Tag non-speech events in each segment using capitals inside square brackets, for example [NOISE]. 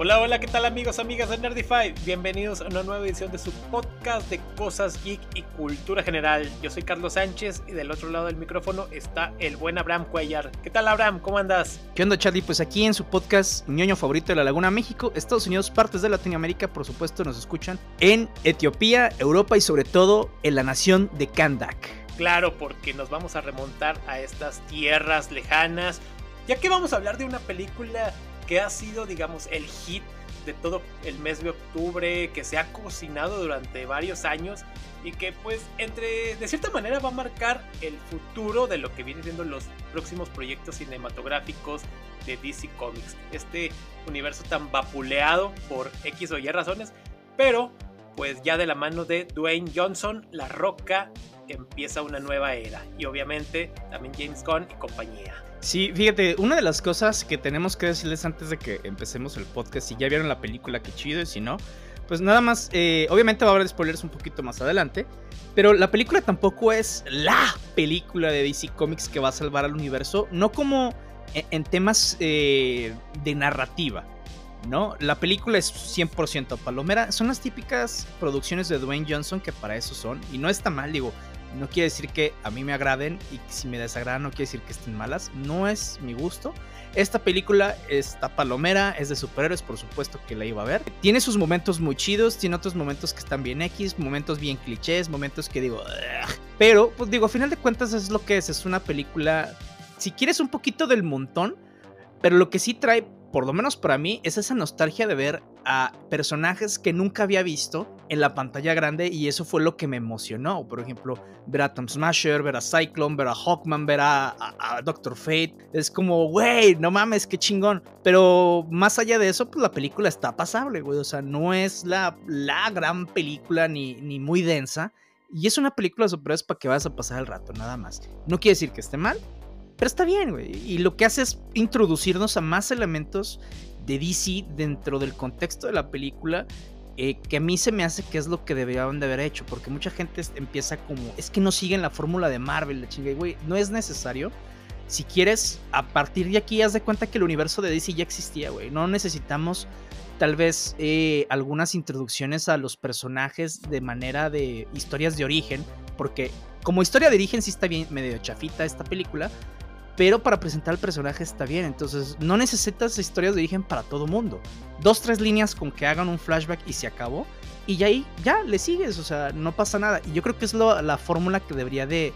Hola, hola, ¿qué tal amigos, amigas de Nerdify? Bienvenidos a una nueva edición de su podcast de cosas geek y cultura general. Yo soy Carlos Sánchez y del otro lado del micrófono está el buen Abraham Cuellar. ¿Qué tal Abraham? ¿Cómo andas? ¿Qué onda Charlie? Pues aquí en su podcast ñoño favorito de la Laguna México, Estados Unidos, partes de Latinoamérica, por supuesto nos escuchan en Etiopía, Europa y sobre todo en la nación de Kandak. Claro, porque nos vamos a remontar a estas tierras lejanas, ya que vamos a hablar de una película que ha sido, digamos, el hit de todo el mes de octubre, que se ha cocinado durante varios años y que pues entre, de cierta manera va a marcar el futuro de lo que vienen siendo los próximos proyectos cinematográficos de DC Comics. Este universo tan vapuleado por X o Y razones, pero pues ya de la mano de Dwayne Johnson, La Roca empieza una nueva era y obviamente también James Gunn y compañía. Sí, fíjate, una de las cosas que tenemos que decirles antes de que empecemos el podcast, si ya vieron la película, qué chido, y si no, pues nada más, eh, obviamente va a haber spoilers un poquito más adelante, pero la película tampoco es la película de DC Comics que va a salvar al universo, no como en, temas eh, de narrativa, ¿no? La película es 100% palomera, son las típicas producciones de Dwayne Johnson que para eso son, y no está mal, digo, no quiere decir que a mí me agraden y si me desagradan no quiere decir que estén malas. No es mi gusto. Esta película está palomera, es de superhéroes, por supuesto que la iba a ver. Tiene sus momentos muy chidos, tiene otros momentos que están bien X, momentos bien clichés, momentos que digo... Pero, pues digo, a final de cuentas es lo que es. Es una película, si quieres un poquito del montón, pero lo que sí trae por lo menos para mí, es esa nostalgia de ver personajes que nunca había visto en la pantalla grande y eso fue lo que me emocionó. Por ejemplo, ver a Tom Smasher, ver a Cyclone, ver a Hawkman, ver a, Doctor Fate. Es como, güey, no mames, qué chingón. Pero más allá de eso, pues la película está pasable, güey. O sea, no es la, la gran película ni, ni muy densa. Y es una película de superhéroes para que vayas a pasar el rato, nada más. No quiere decir que esté mal, pero está bien, güey. Y lo que hace es introducirnos a más elementos de DC dentro del contexto de la película. Eh, que a mí se me hace que es lo que deberían de haber hecho. Porque mucha gente empieza como. Es que no siguen la fórmula de Marvel, la chinga. Güey, no es necesario. Si quieres, a partir de aquí, haz de cuenta que el universo de DC ya existía, güey. No necesitamos tal vez eh, algunas introducciones a los personajes de manera de historias de origen. Porque como historia de origen sí está bien medio chafita esta película pero para presentar el personaje está bien. Entonces, no necesitas historias de origen para todo mundo. Dos, tres líneas con que hagan un flashback y se acabó. Y ya ahí, ya le sigues, o sea, no pasa nada. Y yo creo que es la fórmula que debería de,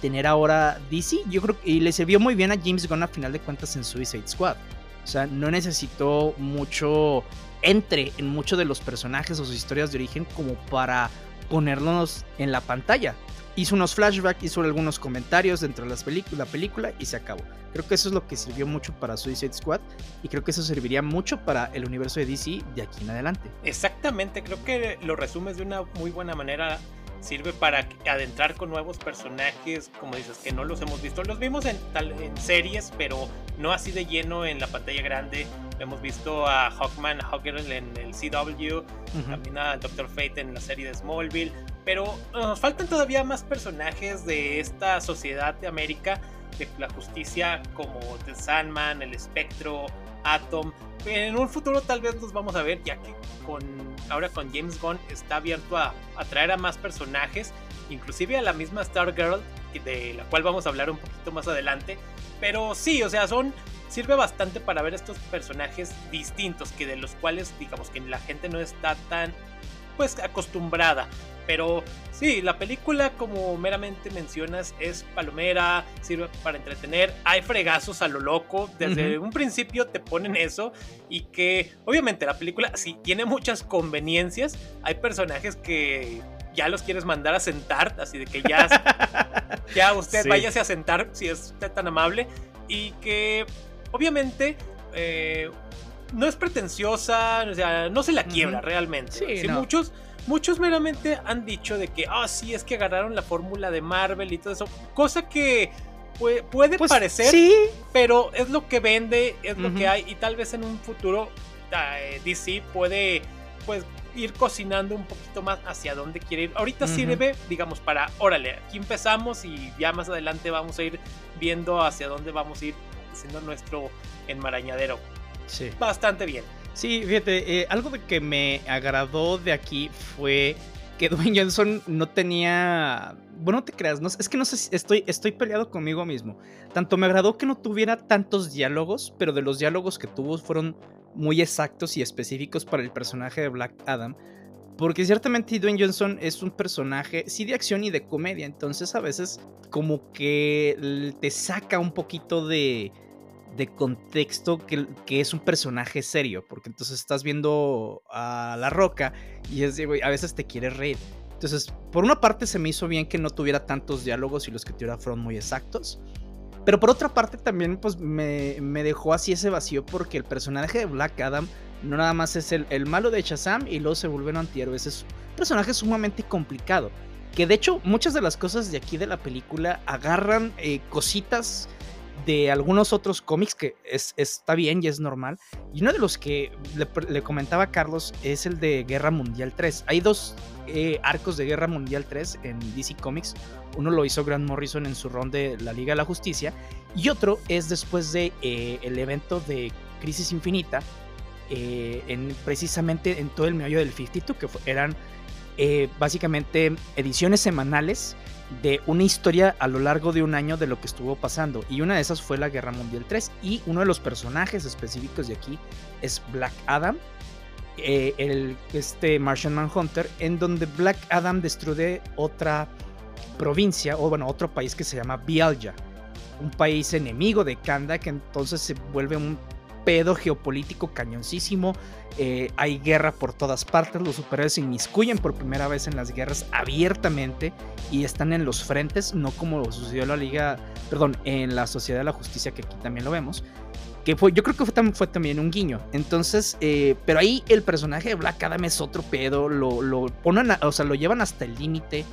tener ahora DC. Yo creo y le sirvió muy bien a James Gunn a final de cuentas en Suicide Squad. O sea, no necesitó mucho entre en muchos de los personajes o sus historias de origen como para ponerlos en la pantalla hizo unos flashbacks, hizo algunos comentarios dentro de las la película y se acabó. Creo que eso es lo que sirvió mucho para Suicide Squad y creo que eso serviría mucho para el universo de DC de aquí en adelante. Exactamente, creo que lo resumes de una muy buena manera. Sirve para adentrar con nuevos personajes, como dices, que no los hemos visto. Los vimos en, en series, pero no así de lleno en la pantalla grande. Hemos visto a Hawkman, Hawker en el CW, también a Doctor Fate en la serie de Smallville pero nos faltan todavía más personajes de esta sociedad de América, de la justicia, como The Sandman, el Espectro, Atom. En un futuro tal vez los vamos a ver, ya que con, ahora con James Gunn está abierto a atraer a más personajes, inclusive a la misma Stargirl, de la cual vamos a hablar un poquito más adelante. Pero sí, o sea, son sirve bastante para ver estos personajes distintos, que de los cuales digamos que la gente no está tan pues acostumbrada. Pero sí, la película, como meramente mencionas, es palomera, sirve para entretener. Hay fregazos a lo loco. Desde un principio te ponen eso. Y que, obviamente, la película sí tiene muchas conveniencias. Hay personajes que ya los quieres mandar a sentar, así de que ya, [LAUGHS] ya usted váyase a sentar si es usted tan amable. Y que, obviamente, eh, no es pretenciosa, o sea, no se la quiebra realmente. Sí, muchos muchos meramente han dicho de que, ah, sí, es que agarraron la fórmula de Marvel y todo eso. Cosa que puede, pues, parecer, sí. pero es lo que vende, es lo que hay. Y tal vez en un futuro eh, DC puede, pues, ir cocinando un poquito más hacia dónde quiere ir. Ahorita sirve, digamos, para, órale, aquí empezamos y ya más adelante vamos a ir viendo hacia dónde vamos a ir haciendo nuestro enmarañadero. Sí. Bastante bien. Sí, fíjate, eh, algo de que me agradó de aquí fue que Dwayne Johnson no tenía. Bueno, no te creas, no, es que no sé si estoy, estoy peleado conmigo mismo. Tanto me agradó que no tuviera tantos diálogos, pero de los diálogos que tuvo fueron muy exactos y específicos para el personaje de Black Adam. Porque ciertamente Dwayne Johnson es un personaje, sí de acción y de comedia, entonces a veces como que te saca un poquito de, de contexto que, que, es un personaje serio, porque entonces estás viendo a La Roca y es a veces te quieres reír. Entonces, por una parte se me hizo bien que no tuviera tantos diálogos y los que tuviera fueron muy exactos. Pero por otra parte también pues me, me dejó así ese vacío porque el personaje de Black Adam no nada más es el, el malo de Shazam y luego se vuelve un antihéroe. Es un personaje sumamente complicado. Que de hecho muchas de las cosas de aquí de la película agarran eh, cositas de algunos otros cómics que es, está bien y es normal. Y uno de los que le, comentaba a Carlos es el de Guerra Mundial 3. Hay dos eh, arcos de Guerra Mundial 3 en DC Comics. Uno lo hizo Grant Morrison en su ron de la Liga de la Justicia. Y otro es después de eh, el evento de Crisis Infinita. Eh, en, precisamente en todo el meollo del 52, que eran básicamente ediciones semanales de una historia a lo largo de un año de lo que estuvo pasando. Y una de esas fue la Guerra Mundial 3. Y uno de los personajes específicos de aquí es Black Adam, eh, el, este Martian Manhunter, en donde Black Adam destruye otra provincia, o bueno, otro país que se llama Bialja. Un país enemigo de Kanda que entonces se vuelve un pedo geopolítico cañoncísimo. Eh, hay guerra por todas partes. Los superhéroes se inmiscuyen por primera vez en las guerras abiertamente y están en los frentes, no como sucedió en la Liga, perdón, en la Sociedad de la Justicia, que aquí también lo vemos. Que fue, yo creo que fue, fue también un guiño. Entonces, eh, pero ahí el personaje de Black Adam es otro pedo. Lo, lo ponen, o sea, lo llevan hasta el límite.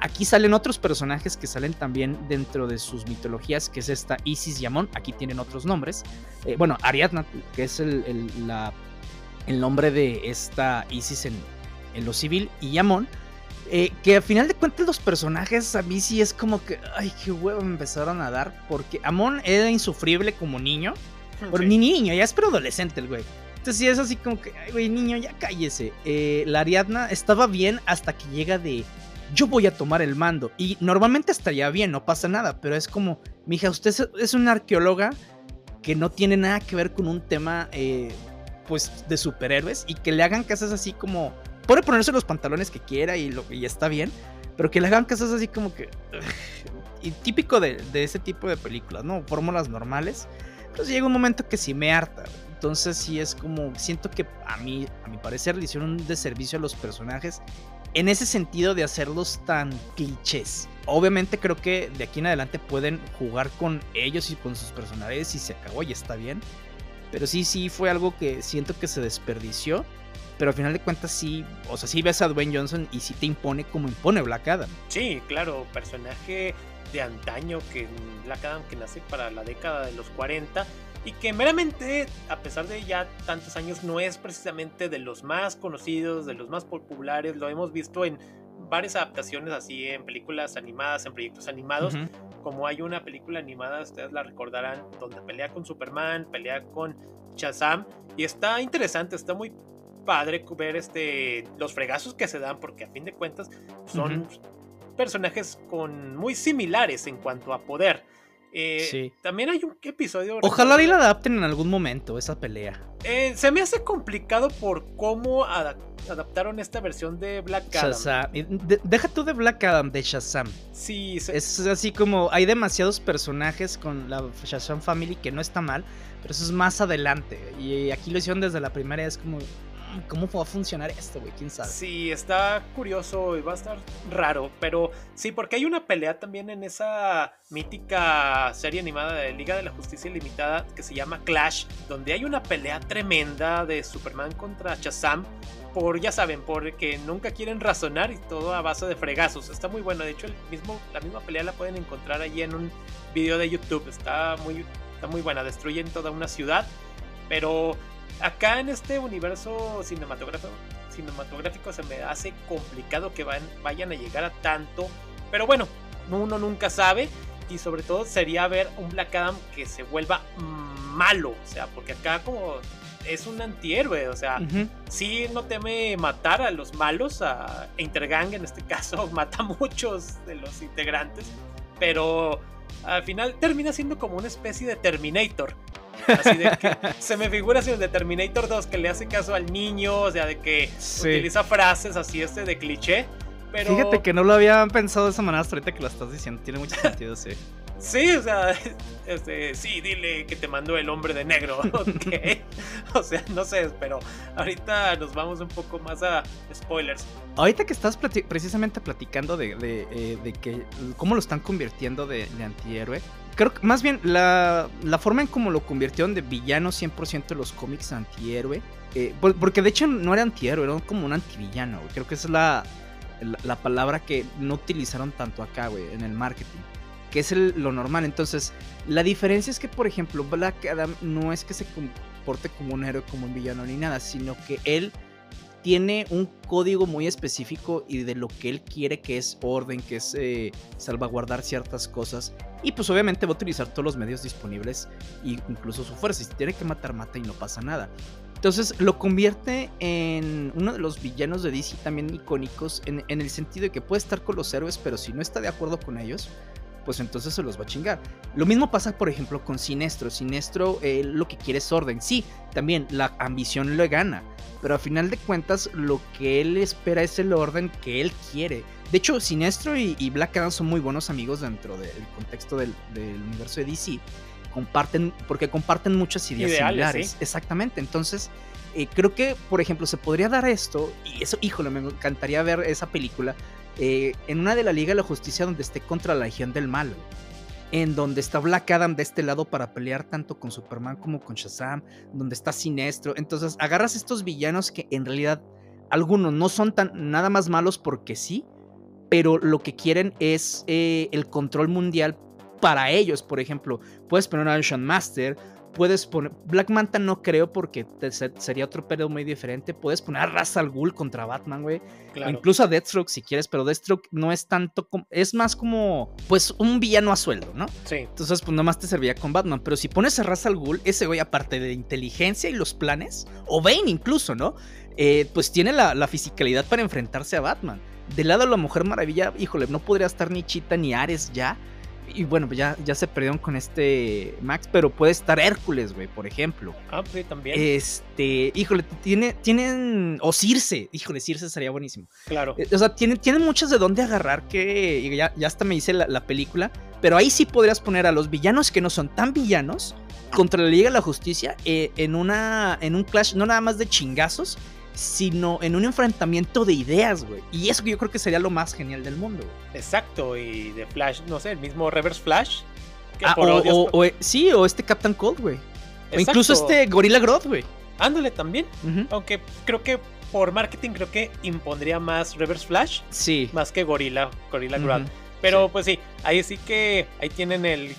Aquí salen otros personajes que salen también dentro de sus mitologías, que es esta Isis y Amon. Aquí tienen otros nombres. Eh, bueno, Ariadna, que es el, el, nombre de esta Isis en, en lo civil, y Amon. Eh, que al final de cuentas los personajes a mí sí es como que, ay, qué huevo me empezaron a dar, porque Amon era insufrible como niño, pero ni niño, ya es adolescente el güey. Entonces sí es así como que, ay, güey, niño, ya cállese. Eh, la Ariadna estaba bien hasta que llega de, yo voy a tomar el mando. Y normalmente estaría bien, no pasa nada, pero es como, mija, usted es una arqueóloga que no tiene nada que ver con un tema, eh, pues, de superhéroes y que le hagan casas así como, puede ponerse los pantalones que quiera y, lo, y está bien, pero que le hagan casas así como que... y típico de, de, ese tipo de películas, ¿no? Fórmulas normales. Pues llega un momento que sí me harta. Entonces sí es como, siento que a mí, a mi parecer, le hicieron un deservicio a los personajes en ese sentido de hacerlos tan clichés. Obviamente creo que de aquí en adelante pueden jugar con ellos y con sus personajes y se acabó y está bien. Pero sí, sí fue algo que siento que se desperdició. Pero al final de cuentas sí, o sea, sí ves a Dwayne Johnson y sí te impone como impone Black Adam. Sí, claro, personaje de antaño que Black Adam que nace para la década de los 40 y que meramente, a pesar de ya tantos años, no es precisamente de los más conocidos, de los más populares, lo hemos visto en varias adaptaciones así en películas animadas, en proyectos animados, como hay una película animada, ustedes la recordarán, donde pelea con Superman, pelea con Shazam, y está interesante, está muy padre ver este, los fregazos que se dan, porque a fin de cuentas son personajes con, muy similares en cuanto a poder. Eh, también hay un episodio. Ojalá y la adapten en algún momento, esa pelea. Eh, se me hace complicado por cómo adaptaron esta versión de Black Adam. deja tú de Black Adam, de Shazam. Sí, es así como hay demasiados personajes con la Shazam Family que no está mal, pero eso es más adelante. Y aquí lo hicieron desde la primera, es como ¿Cómo va a funcionar esto, güey? ¿Quién sabe? Sí, está curioso y va a estar raro. Pero sí, porque hay una pelea también en esa mítica serie animada de Liga de la Justicia Ilimitada que se llama Clash, donde hay una pelea tremenda de Superman contra Shazam. Por, ya saben, porque nunca quieren razonar y todo a base de fregazos. Está muy bueno. De hecho, el mismo, la misma pelea la pueden encontrar ahí en un video de YouTube. Está muy, está muy buena. Destruyen toda una ciudad. Pero acá en este universo cinematográfico, cinematográfico se me hace complicado que vayan a llegar a tanto. Pero bueno, uno nunca sabe. Y sobre todo sería ver un Black Adam que se vuelva malo. O sea, porque acá como es un antihéroe, o sea, sí no teme matar a los malos, a Intergang en este caso, [LAUGHS] mata a muchos de los integrantes, pero al final termina siendo como una especie de Terminator. Así de que se me figura así de Terminator 2 que le hace caso al niño, o sea, de que utiliza frases así este de cliché. Pero... Fíjate que no lo había pensado de esa manera hasta ahorita que lo estás diciendo. Tiene mucho sentido, sí. Sí, o sea, [LAUGHS] este, sí, dile que te mandó el hombre de negro, [LAUGHS] ok. [LAUGHS] o sea, no sé, pero ahorita nos vamos un poco más a spoilers. Ahorita que estás precisamente platicando de, eh, de, que cómo lo están convirtiendo de, antihéroe, creo que más bien la, la, forma en cómo lo convirtieron de villano 100% de los cómics antihéroe, eh, porque de hecho no era antihéroe, era como un antivillano, creo que esa es la, la palabra que no utilizaron tanto acá, güey, en el marketing que es lo normal. Entonces, la diferencia es que, por ejemplo, Black Adam no es que se comporte como un héroe, como un villano ni nada, sino que él tiene un código muy específico y de lo que él quiere que es orden, que es eh, salvaguardar ciertas cosas. Y pues obviamente va a utilizar todos los medios disponibles, incluso su fuerza. Si tiene que matar, mata y no pasa nada. Entonces lo convierte en uno de los villanos de DC también icónicos en, el sentido de que puede estar con los héroes, pero si no está de acuerdo con ellos, pues entonces se los va a chingar. Lo mismo pasa, por ejemplo, con Sinestro. Sinestro lo que quiere es orden. Sí, también la ambición le gana. Pero a final de cuentas, lo que él espera es el orden que él quiere. De hecho, Sinestro y, Black Adam son muy buenos amigos dentro del contexto del, universo de DC. Comparten, porque comparten muchas ideas similares. Exactamente. Entonces, eh, creo que, por ejemplo, se podría dar esto. Y eso, híjole, me encantaría ver esa película eh, en una de la Liga de la Justicia donde esté contra la Legión del Mal. En donde está Black Adam de este lado para pelear tanto con Superman como con Shazam. Donde está Sinestro. Entonces agarras estos villanos que en realidad algunos no son tan nada más malos porque sí. Pero lo que quieren es eh, el control mundial para ellos. Por ejemplo, puedes poner a Ocean Master Puedes poner. Black Manta no creo porque sería otro periodo muy diferente. Puedes poner a Ra's al Ghul contra Batman, güey. incluso a Deathstroke si quieres, pero Deathstroke no es tanto como. Es más como. Pues un villano a sueldo, ¿no? Sí. Entonces, pues nomás te servía con Batman. Pero si pones a Ra's al Ghul, ese güey, aparte de inteligencia y los planes, o Bane incluso, ¿no? Eh, pues tiene la, la fisicalidad para enfrentarse a Batman. Del lado de la Mujer Maravilla, híjole, no podría estar ni Chita ni Ares ya y bueno, pues ya, ya se perdieron con este Max, pero puede estar Hércules, güey, por ejemplo. Ah, sí, también. Este, híjole, tiene, tienen. O Circe, híjole, Circe sería buenísimo. Claro. Eh, o sea, tienen, tienen muchas de dónde agarrar que ya, ya hasta me hice la, película. Pero ahí sí podrías poner a los villanos que no son tan villanos contra la Liga de la Justicia eh, en, una, en un clash, no nada más de chingazos, sino en un enfrentamiento de ideas, güey. Y eso que yo creo que sería lo más genial del mundo, Exacto, y de Flash, no sé, el mismo Reverse Flash. Ah, o, sí, o este Captain Cold, güey. O incluso este Gorilla Grodd, güey. Ándale también. Aunque creo que por marketing creo que impondría más Reverse Flash. Sí. Más que Gorilla, Gorilla Grodd. Pero pues sí, ahí sí que ahí tienen el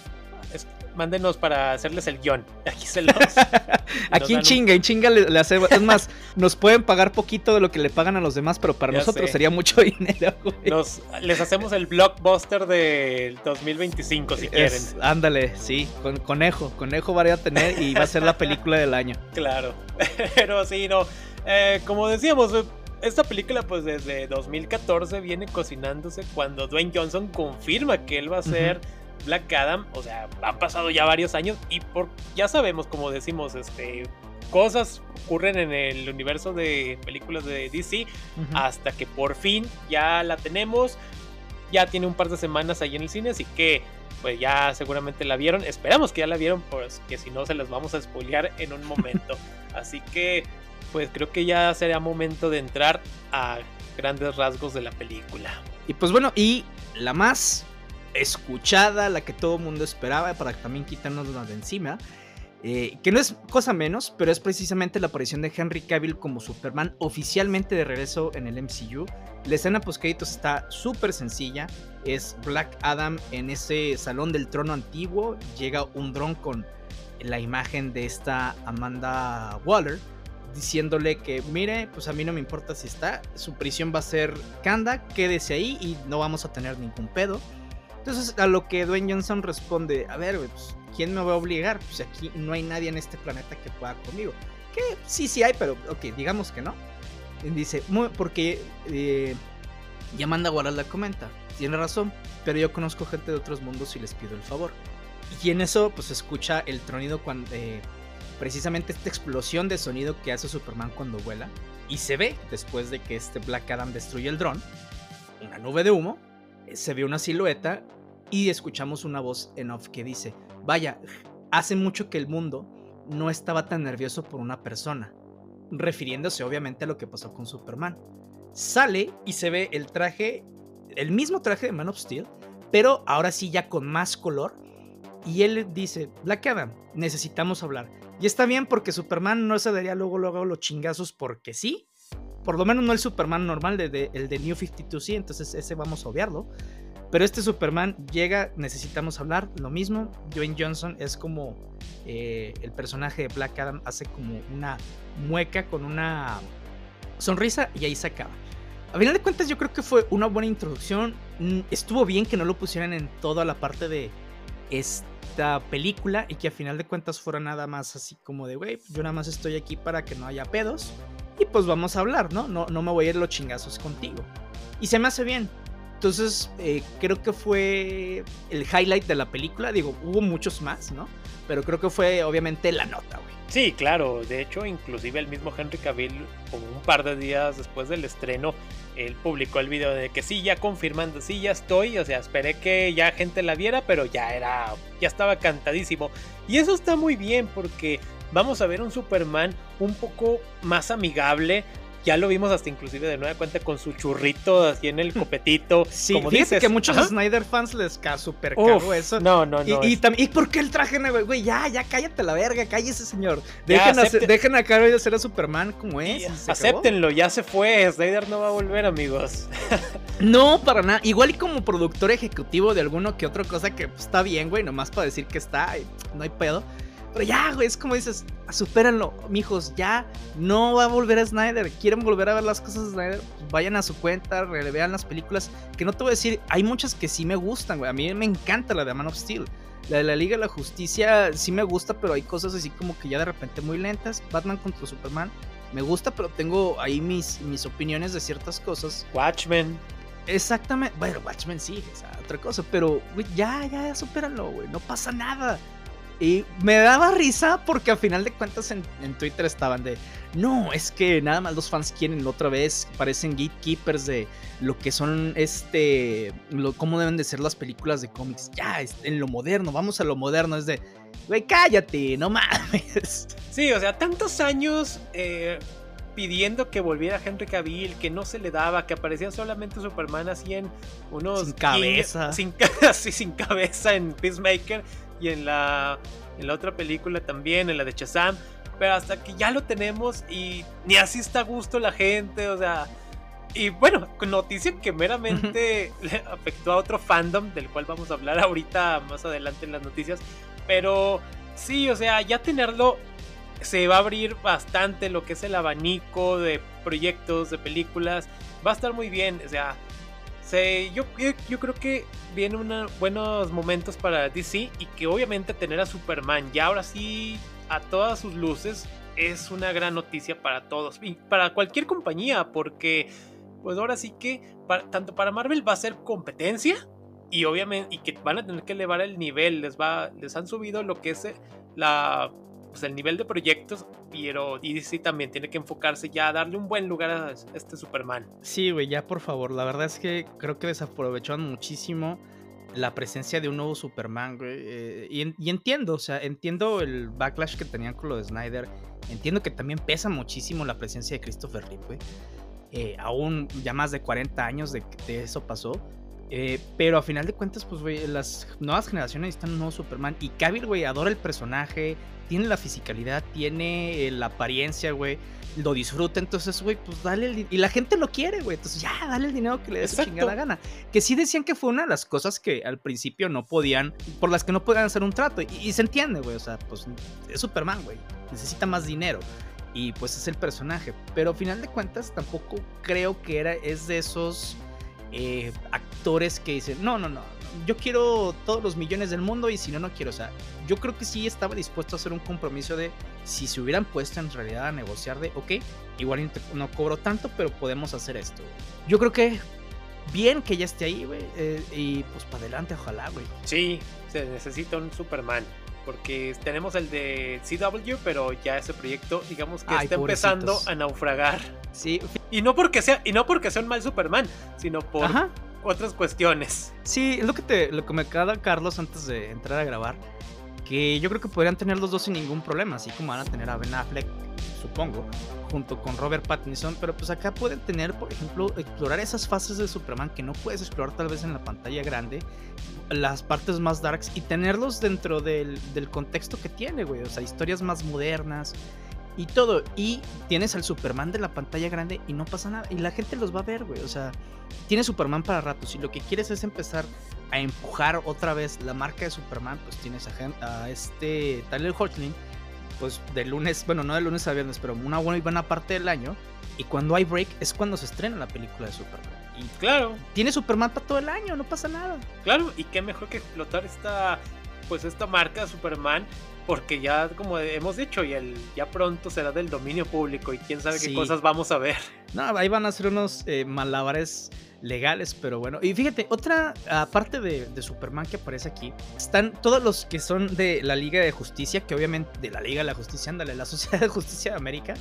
mándenos para hacerles el guion. [LAUGHS] Aquí se los. [LAUGHS] Aquí en chinga, en chinga le, hacemos. Es más, [LAUGHS] nos pueden pagar poquito de lo que le pagan a los demás, pero para nosotros sería mucho dinero, les hacemos el blockbuster del 2025 si quieren. Ándale, sí, con, conejo. Conejo va a tener y va a ser la película del año. Claro. Pero sí, no. Eh, como decíamos, esta película pues desde 2014 viene cocinándose cuando Dwayne Johnson confirma que él va a ser Black Adam, o sea, han pasado ya varios años y por, ya sabemos, como decimos, este, cosas ocurren en el universo de películas de DC hasta que por fin ya la tenemos. Ya tiene un par de semanas ahí en el cine, así que pues ya seguramente la vieron. Esperamos que ya la vieron, pues que si no se las vamos a spoilear en un momento. [LAUGHS] así que pues creo que ya sería momento de entrar a grandes rasgos de la película. Y pues bueno, y la más escuchada, la que todo el mundo esperaba, para también quitarnos de encima. Eh, que no es cosa menos, pero es precisamente la aparición de Henry Cavill como Superman oficialmente de regreso en el MCU. La escena post está súper sencilla. Es Black Adam en ese salón del trono antiguo. Llega un dron con la imagen de esta Amanda Waller. Diciéndole que, mire, pues a mí no me importa si está. Su prisión va a ser Kanda, quédese ahí y no vamos a tener ningún pedo. Entonces, a lo que Dwayne Johnson responde, a ver, pues, ¿quién me va a obligar? Pues aquí no hay nadie en este planeta que pueda conmigo. Que sí, sí hay, pero ok, digamos que no. dice, porque eh, Yamanda la comenta, tiene razón, pero yo conozco gente de otros mundos y les pido el favor. Y en eso, pues escucha el tronido cuando. Eh, precisamente esta explosión de sonido que hace Superman cuando vuela. Y se ve, después de que este Black Adam destruye el dron, una nube de humo, se ve una silueta y escuchamos una voz en off que dice: Vaya, hace mucho que el mundo no estaba tan nervioso por una persona. Refiriéndose obviamente a lo que pasó con Superman. Sale y se ve el traje, el mismo traje de Man of Steel, pero ahora sí ya con más color y él dice, Black Adam, necesitamos hablar. Y está bien porque Superman no se daría luego, luego los chingazos porque sí. Por lo menos no el Superman normal, de, el de New 52, sí, entonces ese vamos a obviarlo. Pero este Superman llega, necesitamos hablar, lo mismo. Dwayne Johnson es como eh, el personaje de Black Adam, hace como una mueca con una sonrisa y ahí se acaba. A final de cuentas yo creo que fue una buena introducción. Mm, estuvo bien que no lo pusieran en toda la parte de esta película y que a final de cuentas fuera nada más así como de, güey, yo nada más estoy aquí para que no haya pedos y pues vamos a hablar, ¿no? No, no me voy a ir los chingazos contigo. Y se me hace bien. Entonces, eh, creo que fue el highlight de la película. Digo, hubo muchos más, ¿no? Pero creo que fue obviamente la nota, güey. Sí, claro. De hecho, inclusive el mismo Henry Cavill, como un par de días después del estreno, él publicó el video de que sí, ya confirmando, sí, ya estoy. O sea, esperé que ya gente la viera, pero ya era, ya estaba cantadísimo. Y eso está muy bien porque vamos a ver un Superman un poco más amigable, ya lo vimos hasta inclusive de nueva cuenta con su churrito así en el copetito. Sí, como dices. que muchos Snyder fans les cae súper caro eso. No, no, no. Y, y, por qué el traje, güey? Ya, ya cállate la verga, cállese, señor. Dejen, a, dejen a Caro hacer a Superman como es. acéptenlo, ya se fue. Snyder no va a volver, amigos. [LAUGHS] no, para nada. Igual y como productor ejecutivo de alguno que otra cosa que pues, está bien, güey, nomás para decir que está, no hay pedo. Pero ya, güey, es como dices, supérenlo, mijos, ya no va a volver a Snyder. Quieren volver a ver las cosas de Snyder, pues vayan a su cuenta, vean las películas. Que no te voy a decir, hay muchas que sí me gustan, güey. A mí me encanta la de Man of Steel. La de la Liga de la Justicia sí me gusta, pero hay cosas así como que ya de repente muy lentas. Batman contra Superman me gusta, pero tengo ahí mis, mis opiniones de ciertas cosas. Watchmen. Exactamente. Bueno, Watchmen sí, otra cosa. Pero, güey, ya, ya, supéralo, güey. No pasa nada. Y me daba risa porque al final de cuentas en, Twitter estaban de, no, es que nada más los fans quieren otra vez, parecen gatekeepers de lo que son, este, lo, cómo deben de ser las películas de cómics. Ya, en lo moderno, vamos a lo moderno, es de, güey, cállate, no mames. Sí, o sea, tantos años... Eh, pidiendo que volviera Henry Cavill, que no se le daba, que aparecía solamente Superman así en unos... Sin cabeza. sin, [LAUGHS] sin cabeza en Peacemaker y en la, en la otra película también, en la de Shazam. Pero hasta que ya lo tenemos y ni así está a gusto la gente, o sea. Y bueno, noticia que meramente le afectó a otro fandom, del cual vamos a hablar ahorita más adelante en las noticias. Pero sí, o sea, ya tenerlo se va a abrir bastante lo que es el abanico de proyectos, de películas. Va a estar muy bien, o sea, yo, yo, creo que vienen buenos momentos para DC y que obviamente tener a Superman ya ahora sí a todas sus luces es una gran noticia para todos y para cualquier compañía porque pues ahora sí que tanto para Marvel va a ser competencia y obviamente y que van a tener que elevar el nivel les va les han subido lo que es eh, la pues, el nivel de proyectos, pero DC también tiene que enfocarse ya a darle un buen lugar a este Superman. Sí, güey, ya por favor. La verdad es que creo que desaprovecharon muchísimo la presencia de un nuevo Superman, güey. Eh, y, entiendo, o sea, entiendo el backlash que tenían con lo de Snyder. Entiendo que también pesa muchísimo la presencia de Christopher Reeve, güey. Eh, aún ya más de 40 años de que eso pasó. Eh, pero a final de cuentas, pues, güey, las nuevas generaciones necesitan un nuevo Superman. Y Cavill, güey, adora el personaje, tiene la fisicalidad, tiene eh, la apariencia, güey. Lo disfruta, entonces, güey, pues dale el Y la gente lo quiere, güey. Entonces, ya, dale el dinero que le dé su chingada gana. Que sí decían que fue una de las cosas que al principio no podían, por las que no podían hacer un trato. Y, se entiende, güey. O sea, pues es Superman, güey. Necesita más dinero. Y pues es el personaje. Pero a final de cuentas, tampoco creo que era, es de esos eh, actores que dicen, no, no, no, yo quiero todos los millones del mundo y si no, no quiero. O sea, yo creo que sí estaba dispuesto a hacer un compromiso de si se hubieran puesto en realidad a negociar de, ok, igual no cobro tanto, pero podemos hacer esto. Yo creo que bien que ya esté ahí, güey. Eh, y pues para adelante, ojalá, güey. Sí, se necesita un Superman. Porque tenemos el de CW, pero ya ese proyecto, digamos que está empezando a naufragar. Sí. Y no porque sea, y no porque sea un mal Superman, sino por otras cuestiones. Sí, es lo que te, lo que me queda Carlos antes de entrar a grabar. Que yo creo que podrían tener los dos sin ningún problema, así como van a tener a Ben Affleck, supongo junto con Robert Pattinson, pero pues acá pueden tener, por ejemplo, explorar esas fases de Superman que no puedes explorar tal vez en la pantalla grande, las partes más darks y tenerlos dentro del, del contexto que tiene, güey, o sea, historias más modernas y todo. Y tienes al Superman de la pantalla grande y no pasa nada. Y la gente los va a ver, güey. O sea, tiene Superman para rato. Si lo que quieres es empezar a empujar otra vez la marca de Superman, pues tienes a, a este Tyler Hoechlin pues de lunes, bueno, no de lunes a viernes, pero una buena parte del año. Y cuando hay break es cuando se estrena la película de Superman. Y claro. Tiene Superman para todo el año, no pasa nada. Claro, y qué mejor que explotar esta, pues esta marca de Superman, porque ya, como hemos dicho, y el, ya pronto será del dominio público y quién sabe qué cosas vamos a ver. No, ahí van a ser unos eh, malabares legales, pero bueno. Y fíjate, otra aparte de, Superman que aparece aquí, están todos los que son de la Liga de Justicia, que obviamente de la Liga de la Justicia, ándale, la Sociedad de Justicia de América,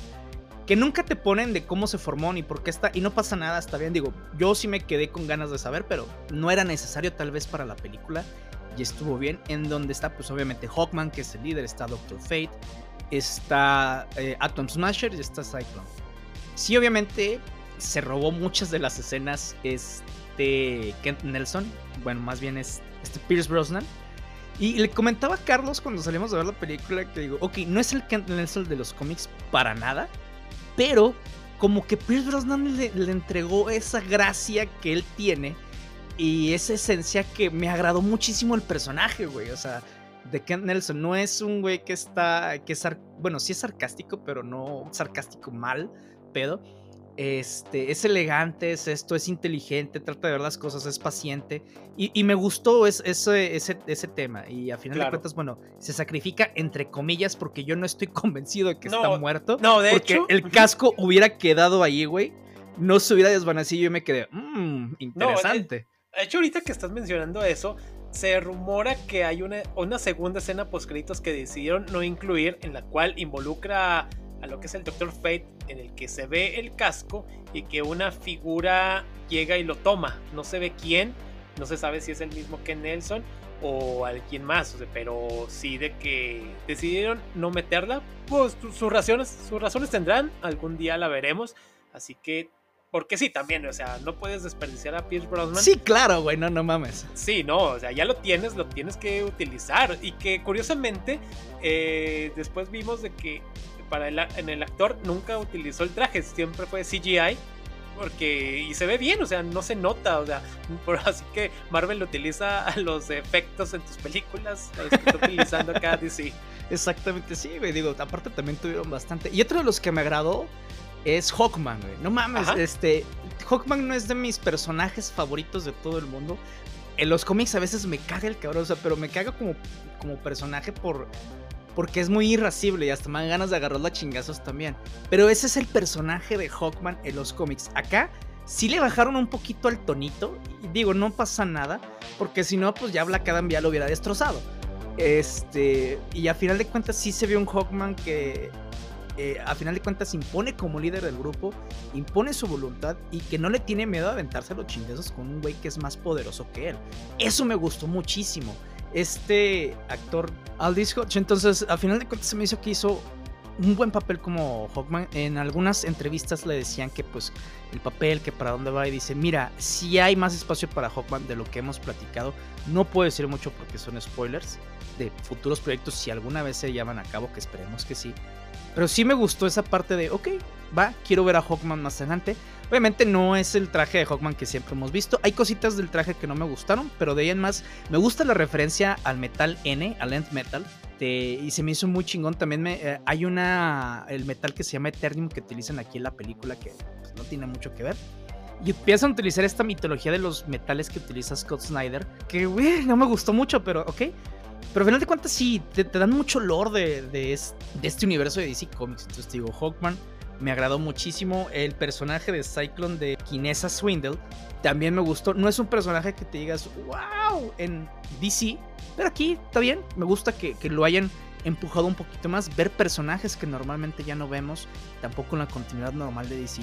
que nunca te ponen de cómo se formó ni por qué está, y no pasa nada, está bien, digo, yo sí me quedé con ganas de saber, pero no era necesario tal vez para la película, y estuvo bien, en donde está pues obviamente Hawkman, que es el líder, está Doctor Fate, está eh, Atom Smasher y está Cyclone. Sí, obviamente se robó muchas de las escenas este Kent Nelson, bueno, más bien es este Pierce Brosnan. Y le comentaba a Carlos cuando salimos a ver la película que digo, ok, no es el Kent Nelson de los cómics para nada, pero como que Pierce Brosnan le, le entregó esa gracia que él tiene y esa esencia que me agradó muchísimo el personaje, güey. O sea, de Kent Nelson no es un güey que está, que es, bueno, sí es sarcástico, pero no sarcástico mal, pedo este, es elegante, es esto, es inteligente, trata de ver las cosas, es paciente. Y, me gustó ese, ese, tema. Y a final de cuentas, bueno, se sacrifica entre comillas porque yo no estoy [LAUGHS] convencido de que está muerto. No, de porque hecho. El casco hubiera quedado ahí, güey. No se hubiera desvanecido y yo me quedé, mmm, interesante. De, hecho, ahorita que estás mencionando eso, se rumora que hay una, segunda escena post créditos que decidieron no incluir, en la cual involucra a lo que es el Doctor Fate, en el que se ve el casco y que una figura llega y lo toma. No se ve quién, no se sabe si es el mismo que Nelson o alguien más, pero sí de que decidieron no meterla, pues sus razones, sus razones tendrán, algún día la veremos, así que porque sí, también, o sea, no puedes desperdiciar a Pierce Brosnan. Sí, claro, güey, no, no mames. Sí, no, o sea, ya lo tienes, lo tienes que utilizar. Y que curiosamente, eh, después vimos de que para el, en el actor nunca utilizó el traje, siempre fue CGI. Porque, y se ve bien, o sea, no se nota, o sea, [LAUGHS] así que Marvel utiliza los efectos en tus películas, los que está utilizando acá DC. [LAUGHS] Exactamente, sí, güey, digo, aparte también tuvieron bastante. Y otro de los que me agradó es Hawkman, güey. No mames, este, Hawkman no es de mis personajes favoritos de todo el mundo. En los cómics a veces me caga el cabrón, o sea, pero me caga como, como personaje por porque es muy irascible y hasta me dan ganas de agarrarlo a chingazos también. Pero ese es el personaje de Hawkman en los cómics. Acá sí le bajaron un poquito al tonito. Y digo, no pasa nada. Porque si no, pues ya Black Adam ya lo hubiera destrozado. Este. Y a final de cuentas, sí se ve un Hawkman que. Eh, a final de cuentas impone como líder del grupo, impone su voluntad y que no le tiene miedo a aventarse a los chingazos con un güey que es más poderoso que él. Eso me gustó muchísimo este actor Aldis Hodge. Entonces, al final de cuentas, se me hizo que hizo un buen papel como Hawkman. En algunas entrevistas le decían que, pues, el papel, que para dónde va, y dice: Mira, si hay más espacio para Hawkman de lo que hemos platicado. No puedo decir mucho porque son spoilers de futuros proyectos, si alguna vez se llevan a cabo, que esperemos que sí. Pero sí me gustó esa parte de: Ok, va, quiero ver a Hawkman más adelante. Obviamente no es el traje de Hawkman que siempre hemos visto. Hay cositas del traje que no me gustaron, pero de ahí en más me gusta la referencia al metal N, al End Metal. y se me hizo muy chingón. También me, eh, hay una, el metal que se llama Eternium que utilizan aquí en la película que pues, no tiene mucho que ver. y empiezan a utilizar esta mitología de los metales que utiliza Scott Snyder, que, güey, no me gustó mucho, pero ok. Pero al final de cuentas sí, te, dan mucho lore de, este universo de DC Comics. Entonces digo, Hawkman me agradó muchísimo. El personaje de Cyclone de Kinesa Swindle también me gustó. No es un personaje que te digas, wow, en DC. Pero aquí está bien. Me gusta que, lo hayan empujado un poquito más. Ver personajes que normalmente ya no vemos. Tampoco en la continuidad normal de DC.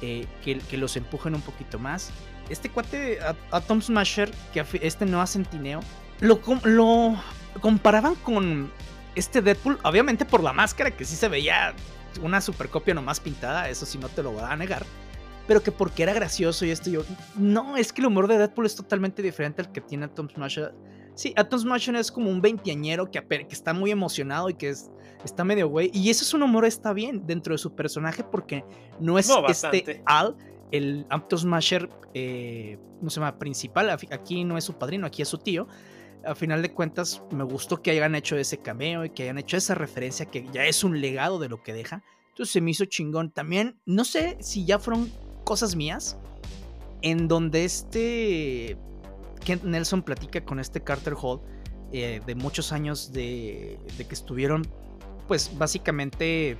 Eh, que, los empujen un poquito más. Este cuate, Atom Smasher, que este no Centineo, lo, lo comparaban con este Deadpool, obviamente por la máscara, que sí se veía una supercopia nomás pintada, eso sí no te lo voy a negar. Pero que porque era gracioso y esto yo. No, es que el humor de Deadpool es totalmente diferente al que tiene Atom Smasher. Sí, Atom Smasher es como un veinteañero que, que está muy emocionado y que es, está medio güey. Y ese es un humor está bien dentro de su personaje porque no es este Al, el Atom Smasher, eh, no se llama principal. Aquí no es su padrino, aquí es su tío a final de cuentas me gustó que hayan hecho ese cameo y que hayan hecho esa referencia que ya es un legado de lo que deja. Entonces se me hizo chingón. También, no sé si ya fueron cosas mías, en donde este Kent Nelson platica con este Carter Hall eh, de muchos años de, de que estuvieron, pues básicamente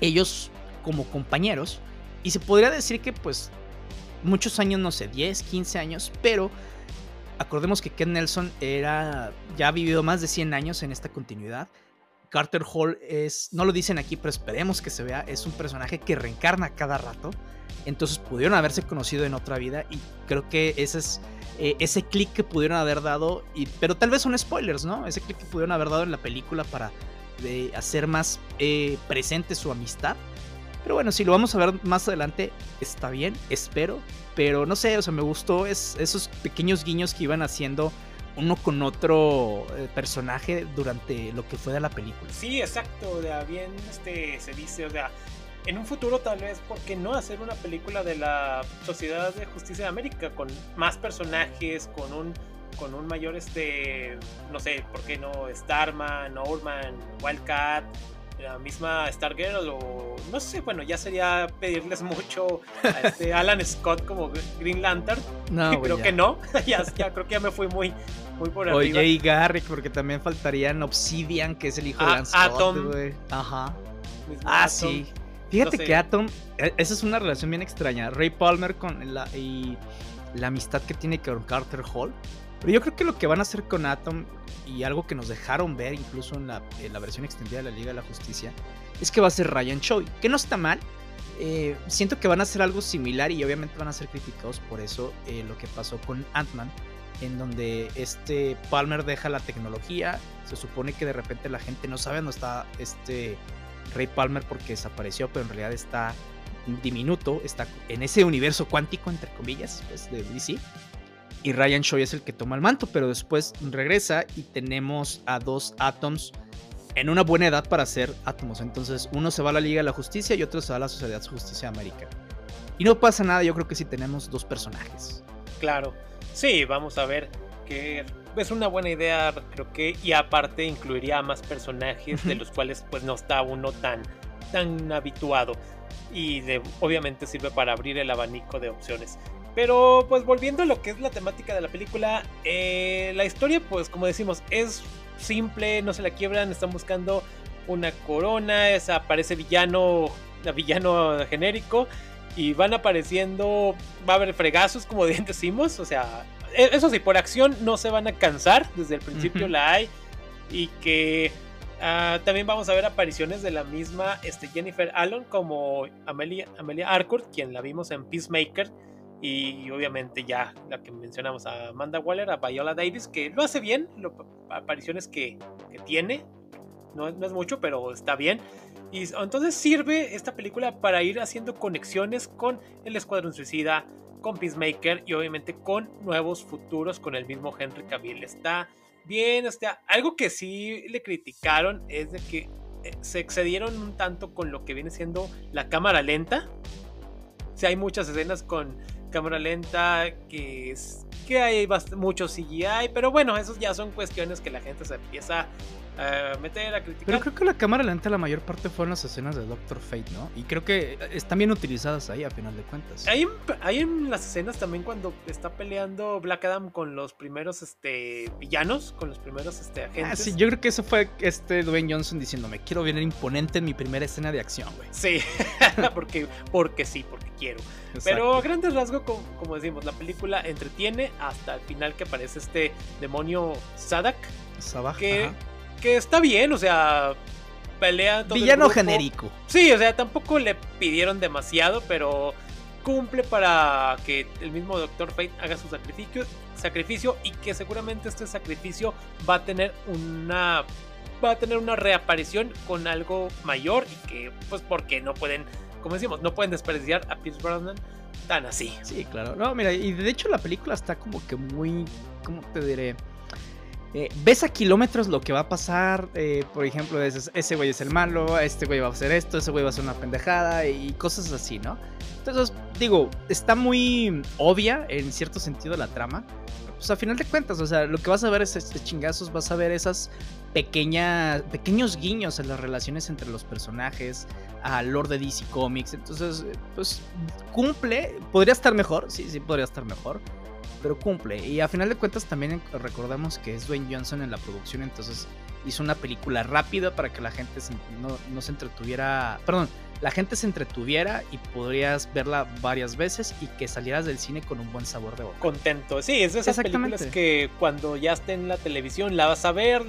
ellos como compañeros. Y se podría decir que pues muchos años, no sé, 10, 15 años, pero Acordemos que Ken Nelson era, ya ha vivido más de 100 años en esta continuidad. Carter Hall es, no lo dicen aquí, pero esperemos que se vea, es un personaje que reencarna cada rato. Entonces pudieron haberse conocido en otra vida y creo que ese es eh, ese clic que pudieron haber dado, y, pero tal vez son spoilers, ¿no? Ese clic que pudieron haber dado en la película para hacer más eh, presente su amistad. Pero bueno, si lo vamos a ver más adelante, está bien, espero. Pero no sé, o sea, me gustó esos pequeños guiños que iban haciendo uno con otro eh, personaje durante lo que fue de la película. Sí, exacto, o bien este, se dice, o sea, en un futuro tal vez, ¿por qué no hacer una película de la Sociedad de Justicia de América con más personajes, con un con un mayor este no sé, ¿por qué no Starman, Norman, Wildcat, la misma Stargirl o no sé, bueno, ya sería pedirles mucho a este [LAUGHS] Alan Scott como Green Lantern. No, [LAUGHS] creo que no. [LAUGHS] ya, creo que ya me fui muy, muy por arriba. Oye, y Garrick, porque también faltarían Obsidian, que es el hijo de ah, Alan Scott. Atom. Ajá. ah, sí. Fíjate que Atom, e, esa es una relación bien extraña. Ray Palmer con la, y la amistad que tiene con Carter Hall. Pero yo creo que lo que van a hacer con Atom y algo que nos dejaron ver incluso en la, versión extendida de la Liga de la Justicia es que va a ser Ryan Choi, que no está mal. Eh, siento que van a hacer algo similar y obviamente van a ser criticados por eso eh, lo que pasó con Ant-Man, en donde este Palmer deja la tecnología, se supone que de repente la gente no sabe dónde está este Ray Palmer porque desapareció, pero en realidad está diminuto, está en ese universo cuántico, entre comillas, pues, de DC y Ryan Choi es el que toma el manto, pero después regresa y tenemos a dos Atoms en una buena edad para ser átomos. Entonces uno se va a la Liga de la Justicia y otro se va a la Sociedad de Justicia América. Y no pasa nada, yo creo que sí tenemos dos personajes. Claro, sí, vamos a ver que es una buena idea, creo que, y aparte incluiría a más personajes de los cuales pues no está uno tan, tan habituado. Y de, obviamente sirve para abrir el abanico de opciones. Pero pues volviendo a lo que es la temática de la película, eh, la historia pues como decimos es simple, no se la quiebran, están buscando una corona, aparece villano, villano genérico y van apareciendo, va a haber fregazos como [LAUGHS] bien decimos, o sea, e, eso sí, por acción no se van a cansar, desde el principio la hay y que ah, también vamos a ver apariciones de la misma este, Jennifer Allen como Amelia, Amelia Arcourt, quien la vimos en Peacemaker y obviamente ya la que mencionamos a Amanda Waller, a Viola Davis, que lo hace bien, apariciones que, que tiene, no, no, es mucho, pero está bien. Y entonces sirve esta película para ir haciendo conexiones con el Escuadrón Suicida, con Peacemaker y obviamente con nuevos futuros con el mismo Henry Cavill. Está bien, está, algo que sí le criticaron es de que eh, se excedieron un tanto con lo que viene siendo la cámara lenta. O sea, hay muchas escenas con cámara lenta que que hay mucho CGI, pero bueno, esos ya son cuestiones que la gente se empieza a meter a criticar. Pero creo que la cámara lenta la mayor parte fueron las escenas de Doctor Fate, ¿no? Y creo que están bien utilizadas ahí a final de cuentas. Hay, hay en las escenas también cuando está peleando Black Adam con los primeros este, villanos, con los primeros este, ah, agentes. Ah, sí, yo creo que eso fue este Dwayne Johnson diciéndome, quiero venir imponente en mi primera escena de acción, güey. Sí, [LAUGHS] porque, porque sí, porque quiero. Pero a grandes rasgos, como, decimos, la película entretiene hasta el final que aparece este demonio Sadak. Sabak, que, que está bien, o sea, pelea todo Villano genérico. Sí, o sea, tampoco le pidieron demasiado, pero cumple para que el mismo Doctor Fate haga su sacrificio, sacrificio y que seguramente este sacrificio va a tener una va a tener una reaparición con algo mayor y que pues porque no pueden como decimos, no pueden desperdiciar a Pierce Brosnan tan así. Sí, claro. No, mira, y de hecho la película está como que muy, ¿cómo te diré? Eh, ves a kilómetros lo que va a pasar. Eh, por ejemplo, ese, güey es el malo, este güey va a hacer esto, ese güey va a hacer una pendejada y cosas así, ¿no? Entonces, digo, está muy obvia en cierto sentido la trama. Pues a final de cuentas, o sea, lo que vas a ver es, es chingazos, vas a ver esas pequeñas, pequeños guiños en las relaciones entre los personajes, al Lord de DC Comics. Entonces, pues cumple. Podría estar mejor, sí, sí, podría estar mejor. Pero cumple. Y a final de cuentas también recordamos que es Dwayne Johnson en la producción. Entonces hizo una película rápida para que la gente no, no se entretuviera. Perdón, la gente se entretuviera y podrías verla varias veces y que salieras del cine con un buen sabor de boca. Contento, sí, es de esas películas que cuando ya esté en la televisión la vas a ver,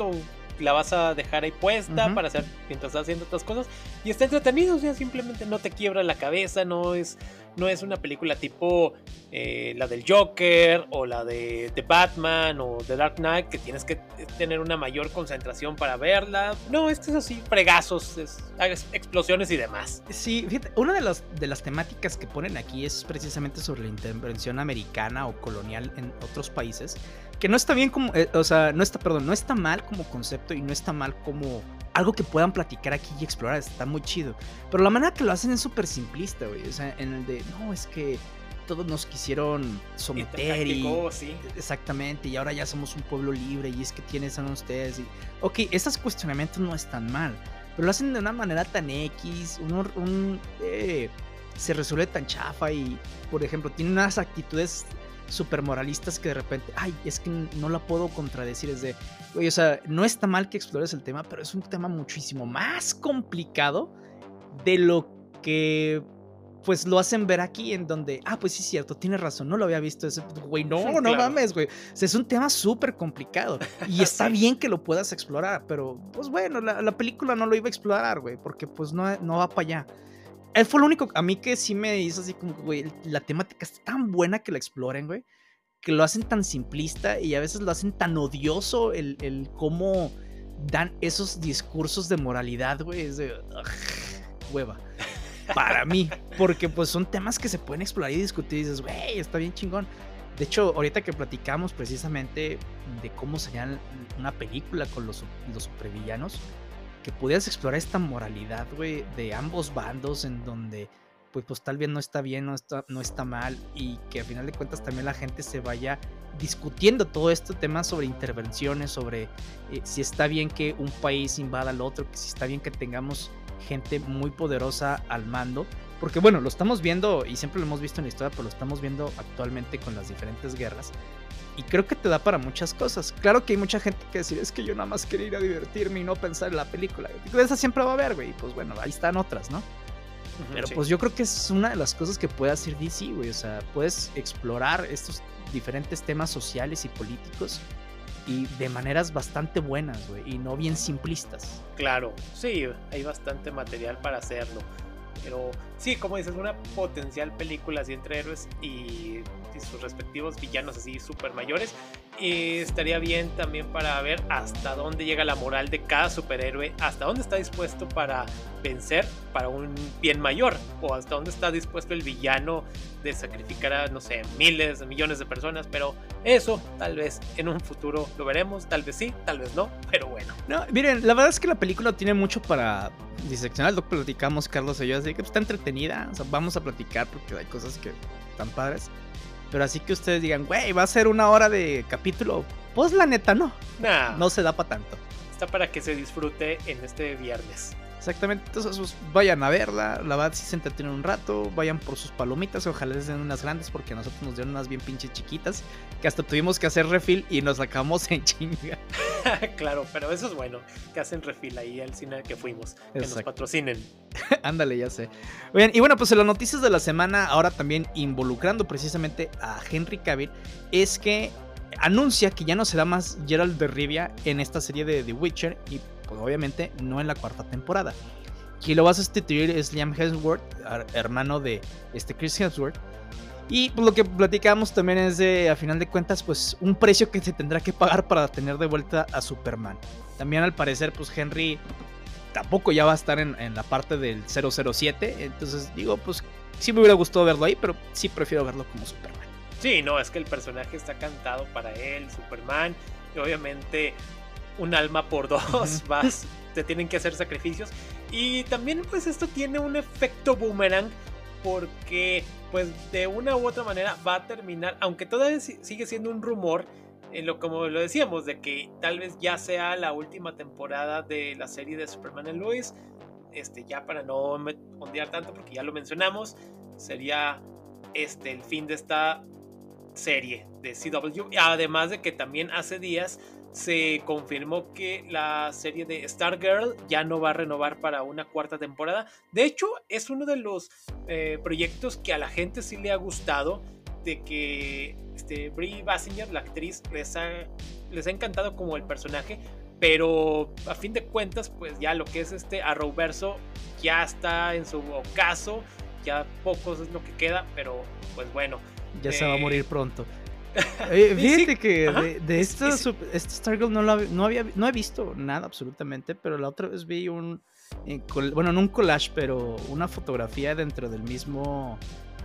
la vas a dejar ahí puesta para hacer mientras estás haciendo otras cosas y está entretenido, o sea, simplemente no te quiebra la cabeza, no es no es una película tipo eh, la del Joker o la de, de, Batman o The Dark Knight que tienes que tener una mayor concentración para verla. No, esto es así, fregazos, es, explosiones y demás. Sí, fíjate, una de las, de las temáticas que ponen aquí es precisamente sobre la intervención americana o colonial en otros países que no está bien como, eh, o sea, no está, perdón, no está mal como concepto y no está mal como algo que puedan platicar aquí y explorar, está muy chido. Pero la manera que lo hacen es súper simplista, güey. O sea, en el de, no, es que todos nos quisieron someter y... Sí. Exactamente, y ahora ya somos un pueblo libre y es que tienes a ustedes. Y, ok, esos cuestionamientos no están mal, pero lo hacen de una manera tan X, un, eh, se resuelve tan chafa y, por ejemplo, tiene unas actitudes super moralistas que de repente, ay, es que no la puedo contradecir. Es de, oye, o sea, no está mal que explores el tema, pero es un tema muchísimo más complicado de lo que pues lo hacen ver aquí en donde, ah, pues sí es cierto, tienes razón, no lo había visto ese, güey, no, no mames, güey. O sea, es un tema súper complicado y [LAUGHS] está bien que lo puedas explorar, pero pues bueno, la, la, película no lo iba a explorar, güey, porque pues no, no va para allá él fue lo único a mí que sí me hizo así como, güey, la temática está tan buena que la exploren, güey, que lo hacen tan simplista y a veces lo hacen tan odioso el, el cómo dan esos discursos de moralidad, güey, es de hueva. Para mí, porque pues son temas que se pueden explorar y discutir y dices, güey, está bien chingón. De hecho, ahorita que platicamos precisamente de cómo sería una película con los, los supervillanos, que pudieras explorar esta moralidad, güey, de ambos bandos en donde pues, pues tal vez no está bien, no está, no está mal y que al final de cuentas también la gente se vaya discutiendo todo este tema sobre intervenciones, sobre eh, si está bien que un país invada al otro, que si está bien que tengamos gente muy poderosa al mando, porque bueno, lo estamos viendo y siempre lo hemos visto en la historia, pero lo estamos viendo actualmente con las diferentes guerras, y creo que te da para muchas cosas. Claro que hay mucha gente que decir, es que yo nada más quería ir a divertirme y no pensar en la película. Esa siempre va a haber, güey. Pues bueno, ahí están otras, ¿no? Pero pues yo creo que es una de las cosas que puede hacer DC, güey. O sea, puedes explorar estos diferentes temas sociales y políticos y de maneras bastante buenas, güey, y no bien simplistas. Claro, sí, hay bastante material para hacerlo. Pero sí, como dices, una potencial película así entre héroes y, sus respectivos villanos así super mayores. Y estaría bien también para ver hasta dónde llega la moral de cada superhéroe, hasta dónde está dispuesto para vencer para un bien mayor, o hasta dónde está dispuesto el villano de sacrificar a, no sé, miles, millones de personas. Pero eso tal vez en un futuro lo veremos, tal vez sí, tal vez no, pero bueno. No, miren, la verdad es que la película tiene mucho para diseccionar. Lo platicamos Carlos y yo, así que está entretenida. O sea, vamos a platicar porque hay cosas que están padres. Pero así que ustedes digan, güey, va a ser una hora de capítulo. Pues la neta, no. Nah, No se da para tanto. está para que se disfrute en este viernes. Exactamente, entonces pues, vayan a verla, la verdad si se entretienen un rato, vayan por sus palomitas, ojalá les den unas grandes porque a nosotros nos dieron unas bien pinches chiquitas, que hasta tuvimos que hacer refill y nos sacamos en chinga. [LAUGHS] claro, pero eso es bueno, que hacen refil ahí al cine que fuimos, que nos Exacto. patrocinen. [LAUGHS] Ándale, ya sé. Oigan, y bueno, pues en las noticias de la semana, ahora también involucrando precisamente a Henry Cavill, es que anuncia que ya no será más Gerald de Rivia en esta serie de The Witcher y pues obviamente no en la cuarta temporada. Quien lo va a sustituir es Liam Hemsworth, hermano de este Chris Hemsworth. Y pues, lo que platicamos también es de, a final de cuentas, pues un precio que se tendrá que pagar para tener de vuelta a Superman. También al parecer, pues Henry tampoco ya va a estar en, en la parte del 007. Entonces digo, pues sí me hubiera gustado verlo ahí, pero sí prefiero verlo como Superman. Sí, no, es que el personaje está cantado para él, Superman, y obviamente un alma por dos, vas, te tienen que hacer sacrificios. Y también pues esto tiene un efecto boomerang porque pues de una u otra manera va a terminar, aunque todavía si- sigue siendo un rumor, en lo como lo decíamos, de que tal vez ya sea la última temporada de la serie de Superman and Lois, este, ya para no ondear tanto porque ya lo mencionamos, sería este, el fin de esta serie de CW. Además de que también hace días se confirmó que la serie de Stargirl ya no va a renovar para una cuarta temporada. De hecho, es uno de los eh, proyectos que a la gente sí le ha gustado. De que este, Brie Basinger, la actriz, les ha, les ha encantado como el personaje. Pero a fin de cuentas, pues ya lo que es este Arrowverso ya está en su ocaso. Ya pocos es lo que queda, pero pues bueno. Ya se va a Eh, morir pronto. Eh, [LAUGHS] sí, fíjate que ajá. de, de sup- esta Stargirl no, no, había, no he visto nada absolutamente, pero la otra vez vi un, eh, col- bueno, no un collage, pero una fotografía dentro del mismo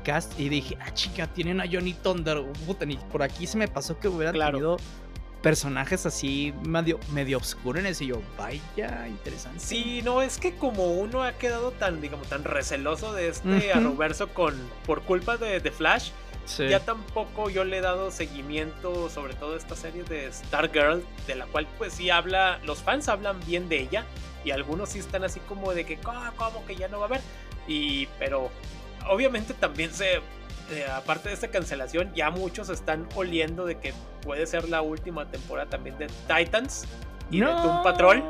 cast y dije, ah, chica, tiene una Johnny Thunder. Puta, ni por aquí se me pasó que hubiera Claro. tenido personajes así medio, medio oscuros y yo, vaya, interesante. Sí, no, es que como uno ha quedado tan, digamos, tan receloso de este Ujú. Arrowverso con, por culpa de, de Flash, Sí. ya tampoco yo le he dado seguimiento, sobre todo a esta serie de Stargirl, de la cual pues sí habla, los fans hablan bien de ella, y algunos sí están así como de que, "¿Cómo, ¿cómo que ya no va a haber? Y, pero obviamente también se, eh, aparte de esta cancelación, ya muchos están oliendo de que puede ser la última temporada también de Titans y de Doom Patrol.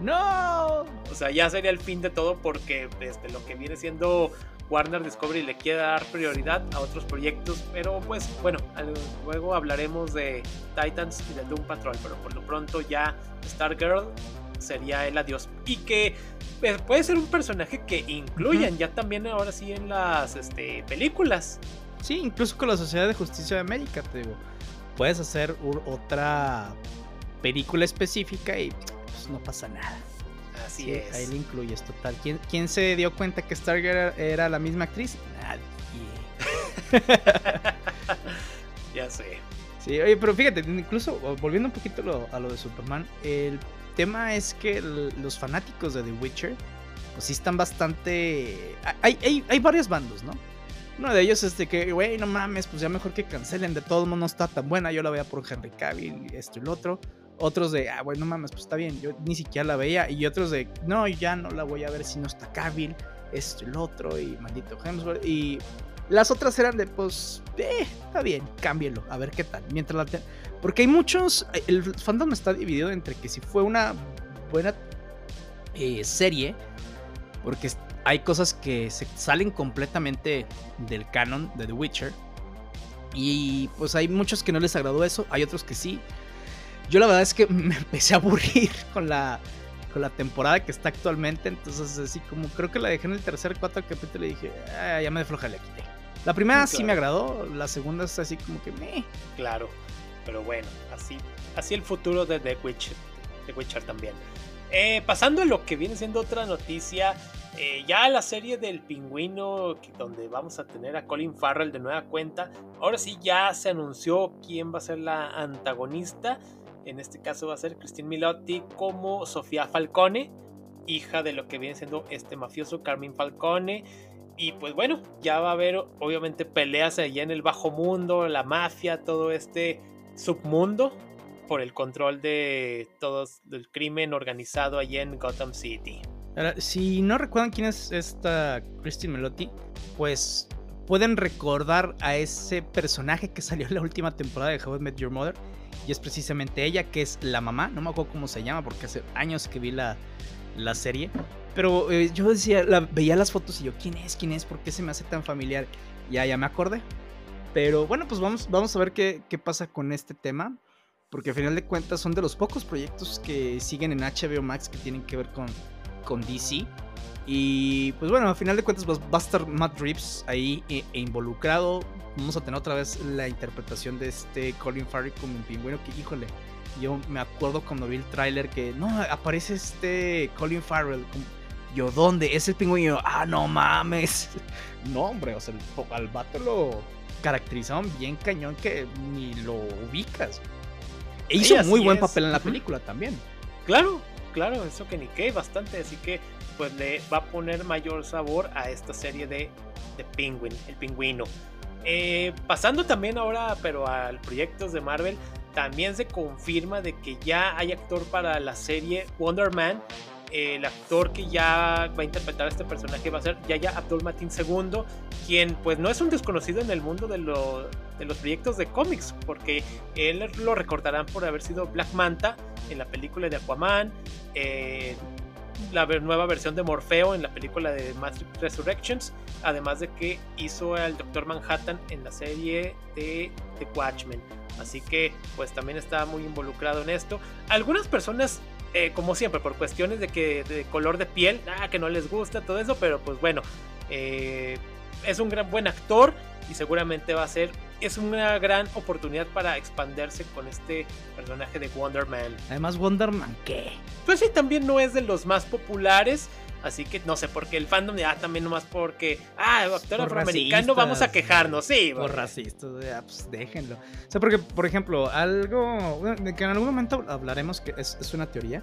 No. O sea, ya sería el fin de todo porque este, lo que viene siendo Warner Discovery le quiere dar prioridad a otros proyectos. Pero pues bueno, luego hablaremos de Titans y de Doom Patrol. Pero por lo pronto ya Stargirl sería el adiós. Y que pues, puede ser un personaje que incluyan ya también ahora sí en las este, películas. Sí, incluso con la Sociedad de Justicia de América, te digo. Puedes hacer otra película específica y pues, no pasa nada. Así Sí, es. Ahí le incluyes, total. ¿Quién, quién se dio cuenta que Stargirl era, la misma actriz? Nadie. [LAUGHS] ya sé. Sí, oye, pero fíjate, incluso volviendo un poquito lo- a lo de Superman, el tema es que el- los fanáticos de The Witcher, pues sí están bastante... Hay, hay, hay varios bandos, ¿no? Uno de ellos es de que, güey, no mames, pues ya mejor que cancelen, de todo modo no está tan buena, yo la veía por Henry Cavill, esto y lo otro. Otros de, ah, güey, no mames, pues está bien, yo ni siquiera la veía. Y otros de, no, ya no la voy a ver si no está Cavill, esto y lo otro, y maldito Hemsworth. Y las otras eran de, pues, eh, está bien, cámbielo, a ver qué tal. Mientras la te- Porque hay muchos, el fandom está dividido entre que si fue una buena eh, serie, porque hay cosas que se salen completamente del canon de The Witcher. Y pues hay muchos que no les agradó eso, hay otros que sí. Yo la verdad es que [LAUGHS] me empecé a aburrir con la, con la temporada que está actualmente. Entonces así como creo que la dejé en el tercer, cuarto capítulo y dije, "Ah, ya me de floja la quité. La primera sí Claro. me agradó, la segunda es así como que me... Claro, pero bueno, así, así el futuro de The Witcher, The Witcher también. Eh, pasando a lo que viene siendo otra noticia, eh, ya la serie del pingüino, donde vamos a tener a Colin Farrell de nueva cuenta, ahora sí ya se anunció quién va a ser la antagonista. En este caso va a ser Christine Milotti como Sofía Falcone, hija de lo que viene siendo este mafioso Carmine Falcone. Y pues bueno, ya va a haber obviamente peleas allá en el bajo mundo, la mafia, todo este submundo por el control de todos el crimen organizado allá en Gotham City. Ahora, si no recuerdan quién es esta Christine Melotti, pues pueden recordar a ese personaje que salió en la última temporada de How I Met Your Mother. Y es precisamente ella, que es la mamá. No me acuerdo cómo se llama, porque hace años que vi la, la serie. Pero eh, yo decía, la, veía las fotos y yo, ¿quién es? ¿Quién es? ¿Por qué se me hace tan familiar? Ya, ya me acordé. Pero bueno, pues vamos, vamos a ver qué, qué pasa con este tema. Porque al final de cuentas son de los pocos proyectos que siguen en HBO Max que tienen que ver con, con DC. Y pues bueno, al final de cuentas pues, va a estar Matt Reeves ahí e, e, involucrado. Vamos a tener otra vez la interpretación de este Colin Farrell como un pingüino que, híjole, yo me acuerdo cuando vi el tráiler que, no, aparece este Colin Farrell. Yo, ¿dónde? Es el pingüino. Ah, no mames. [LAUGHS] No, hombre, o sea, al vato lo caracterizaron bien cañón que ni lo ubicas. E hizo muy buen papel en la película también. Claro, claro, eso que ni que bastante, así que pues le va a poner mayor sabor a esta serie de, de Penguin, el pingüino. Eh, pasando también ahora, pero al proyectos de Marvel, también se confirma de que ya hay actor para la serie Wonder Man. el actor que ya va a interpretar a este personaje va a ser Yaya Abdul Matin II, quien pues no es un desconocido en el mundo de, de los proyectos de cómics, porque él lo recordarán por haber sido Black Manta en la película de Aquaman, la nueva versión de Morfeo en la película de Matrix Resurrections, además de que hizo al Doctor Manhattan en la serie de The Watchmen. Así que pues también está muy involucrado en esto. Algunas personas, eh, como siempre, por cuestiones de que de color de piel, ah, que no les gusta todo eso, pero pues bueno, eh, es un gran buen actor y seguramente va a ser es una gran oportunidad para expandirse con este personaje de Wonder Man. Además, Wonder Man, ¿qué? Pues sí, también no es de los más populares. Así que no sé, porque el fandom ah, también nomás porque, ah, actor afroamericano, vamos a quejarnos, sí. Por racistas, pues déjenlo. O sea, porque, por ejemplo, algo que en algún momento hablaremos, que es, una teoría.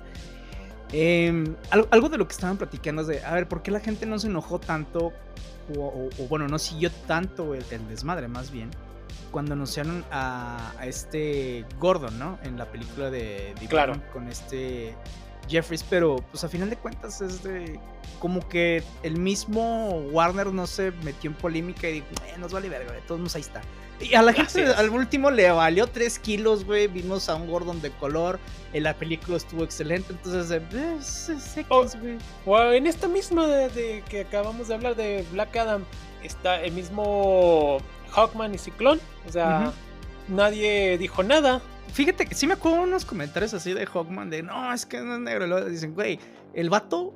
Em, algo, de lo que estaban platicando es de, a ver, ¿por qué la gente no se enojó tanto? O, bueno, no siguió tanto el desmadre, más bien cuando anunciaron a, este Gordon, ¿no? En la película de, claro. con este Jeffries, pero pues a final de cuentas es de como que el mismo Warner no se metió en polémica y dijo, eh, nos vale verga, de todos modos ahí está. Y a la gente al último le valió 3 kilos, güey. Vimos a un Gordon de color. En la película estuvo excelente. Entonces, eh, es, güey. O, en esta misma de, que acabamos de hablar de Black Adam, está el mismo Hawkman y Ciclón. O sea, nadie dijo nada. Fíjate que sí me acuerdo unos comentarios así de Hawkman de no, es que no es negro. Y luego dicen, güey, el vato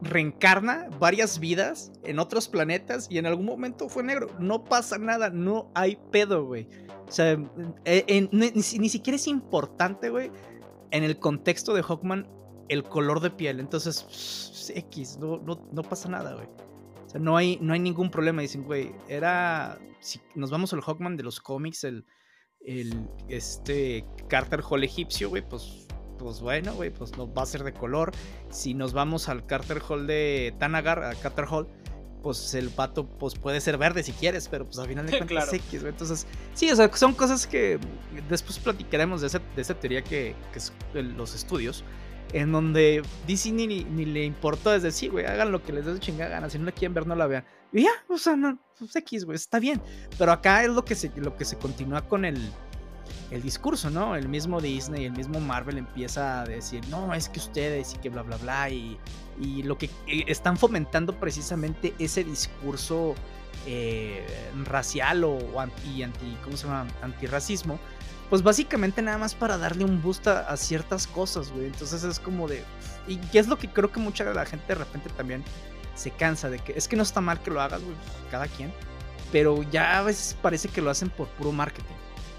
reencarna varias vidas en otros planetas y en algún momento fue negro. No pasa nada, no hay pedo, güey. O sea, eh, ni, siquiera es importante, güey, en el contexto de Hawkman el color de piel. Entonces, X, no, no, pasa nada, güey. O sea, no hay, no hay ningún problema. Dicen, güey, era si nos vamos al Hawkman de los cómics, el, el este Carter Hall egipcio, güey, pues, pues bueno, güey, pues nos va a ser de color. Si nos vamos al Carter Hall de Tanagar, a Carter Hall, pues el pato pues puede ser verde si quieres, pero pues al final de [LAUGHS] cuentas es X, güey. Entonces, sí, o sea, son cosas que después platicaremos de esa, de esa teoría que, que es los estudios en donde DC ni, ni, le importó desde sí, güey, hagan lo que les dé su chingada gana, si no la quieren ver, no la vean. Y ya, o sea, no, pues X, güey, está bien. Pero acá es lo que se, lo que se continúa con el, el discurso, ¿no? El mismo Disney, el mismo Marvel empieza a decir, no, es que ustedes y que bla, bla, bla, y, y lo que están fomentando precisamente ese discurso eh, racial o, anti, anti, ¿cómo se llama? Antirracismo pues básicamente nada más para darle un boost a, ciertas cosas, güey. Entonces es como de... Y es lo que creo que mucha de la gente de repente también se cansa de que es que no está mal que lo hagas, güey, pues, cada quien. Pero ya a veces parece que lo hacen por puro marketing,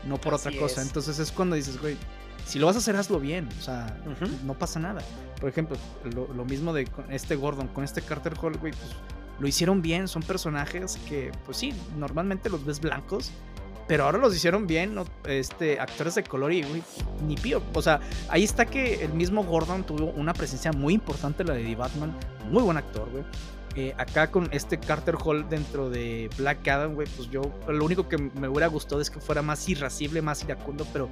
no por otra cosa. Entonces es cuando dices, güey, si lo vas a hacer, hazlo bien. O sea, no pasa nada. Por ejemplo, lo, mismo de este Gordon, con este Carter Hall, güey, pues lo hicieron bien. Son personajes que, pues sí, normalmente los ves blancos pero ahora los hicieron bien, este, actores de color y ni pío. O sea, ahí está que el mismo Gordon tuvo una presencia muy importante, la de The Batman. Muy buen actor, güey. eh, acá con este Carter Hall dentro de Black Adam, güey, pues yo lo único que me hubiera gustado es que fuera más irascible, más iracundo, pero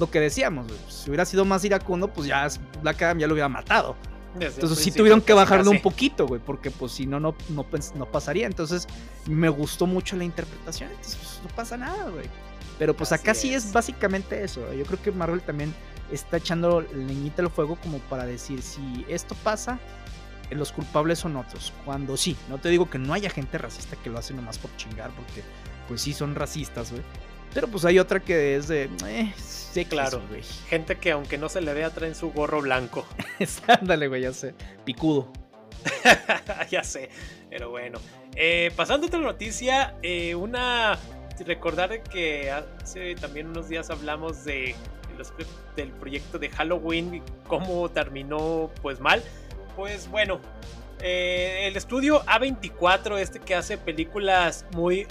lo que decíamos, pues, si hubiera sido más iracundo, pues ya Black Adam ya lo hubiera matado. Entonces sí tuvieron que bajarlo un poquito, güey, porque pues si no, no, no, no pasaría. Entonces me gustó mucho la interpretación, entonces pues, no pasa nada, güey. Pero pues acá sí es básicamente eso. Yo creo que Marvel también está echando leñita al fuego como para decir, si esto pasa, los culpables son otros. Cuando sí, no te digo que no haya gente racista que lo hace nomás por chingar, porque pues sí son racistas, güey. Pero pues hay otra que es de... Eh, sí, claro. güey. Gente que aunque no se le vea traen su gorro blanco. [LAUGHS] Ándale, güey, ya sé. Picudo. [LAUGHS] ya sé. Pero bueno. Eh, pasando a otra noticia, eh, una... Recordar que hace también unos días hablamos de del proyecto de Halloween y cómo terminó pues mal. Pues bueno, eh, el estudio A24, este que hace películas muy,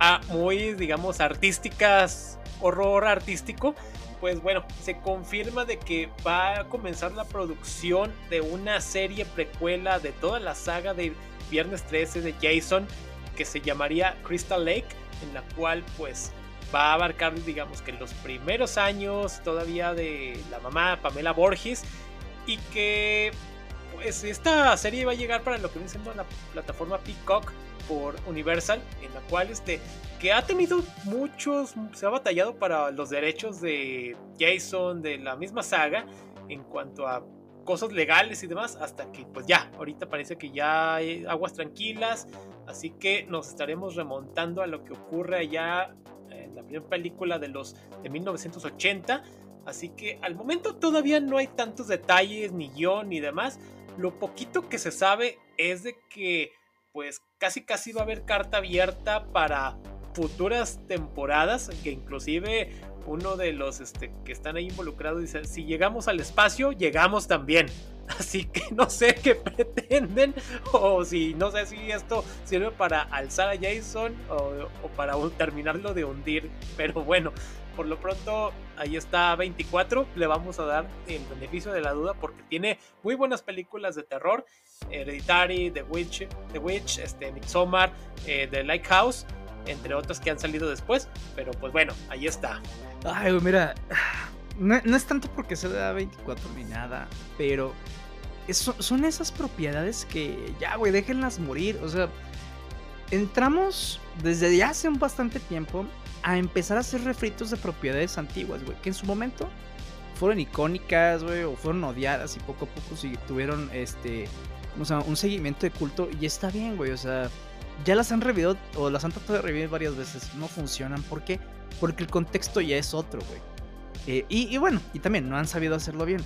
ah, muy, digamos, artísticas, horror artístico, pues bueno, se confirma de que va a comenzar la producción de una serie precuela de toda la saga de Viernes 13 de Jason, que se llamaría Crystal Lake, en la cual pues va a abarcar, digamos que los primeros años todavía de la mamá Pamela Borges y que pues esta serie va a llegar para lo que viene siendo la plataforma Peacock por Universal, en la cual este que ha tenido muchos, se ha batallado para los derechos de Jason, de la misma saga, en cuanto a cosas legales y demás, hasta que pues ya, ahorita parece que ya hay aguas tranquilas, así que nos estaremos remontando a lo que ocurre allá en la primera película de los de 1980, así que al momento todavía no hay tantos detalles, ni guion, ni demás, lo poquito que se sabe es de que pues casi casi va a haber carta abierta para futuras temporadas, que inclusive uno de los este, que están ahí involucrados dice, si llegamos al espacio, llegamos también. [LAUGHS] Así que no sé qué [LAUGHS] pretenden o si no sé si esto sirve para alzar a Jason o, o para terminarlo de hundir. Pero bueno, por lo pronto ahí está 24, le vamos a dar el beneficio de la duda porque tiene muy buenas películas de terror, Hereditary, The Witch, The Witch, este, Midsommar, eh, The Lighthouse, entre otras que han salido después, pero pues bueno, ahí está. Ay, mira, no, es tanto porque se da 24 ni nada, pero son esas propiedades que ya, güey, déjenlas morir, o sea, entramos desde ya hace un bastante tiempo a empezar a hacer refritos de propiedades antiguas, güey, que en su momento fueron icónicas, güey, o fueron odiadas y poco a poco tuvieron este, o sea, un seguimiento de culto y está bien, güey, o sea, ya las han revivido o las han tratado de revivir varias veces, no funcionan, ¿por qué? Porque el contexto ya es otro, güey. Eh, y, bueno, y también no han sabido hacerlo bien.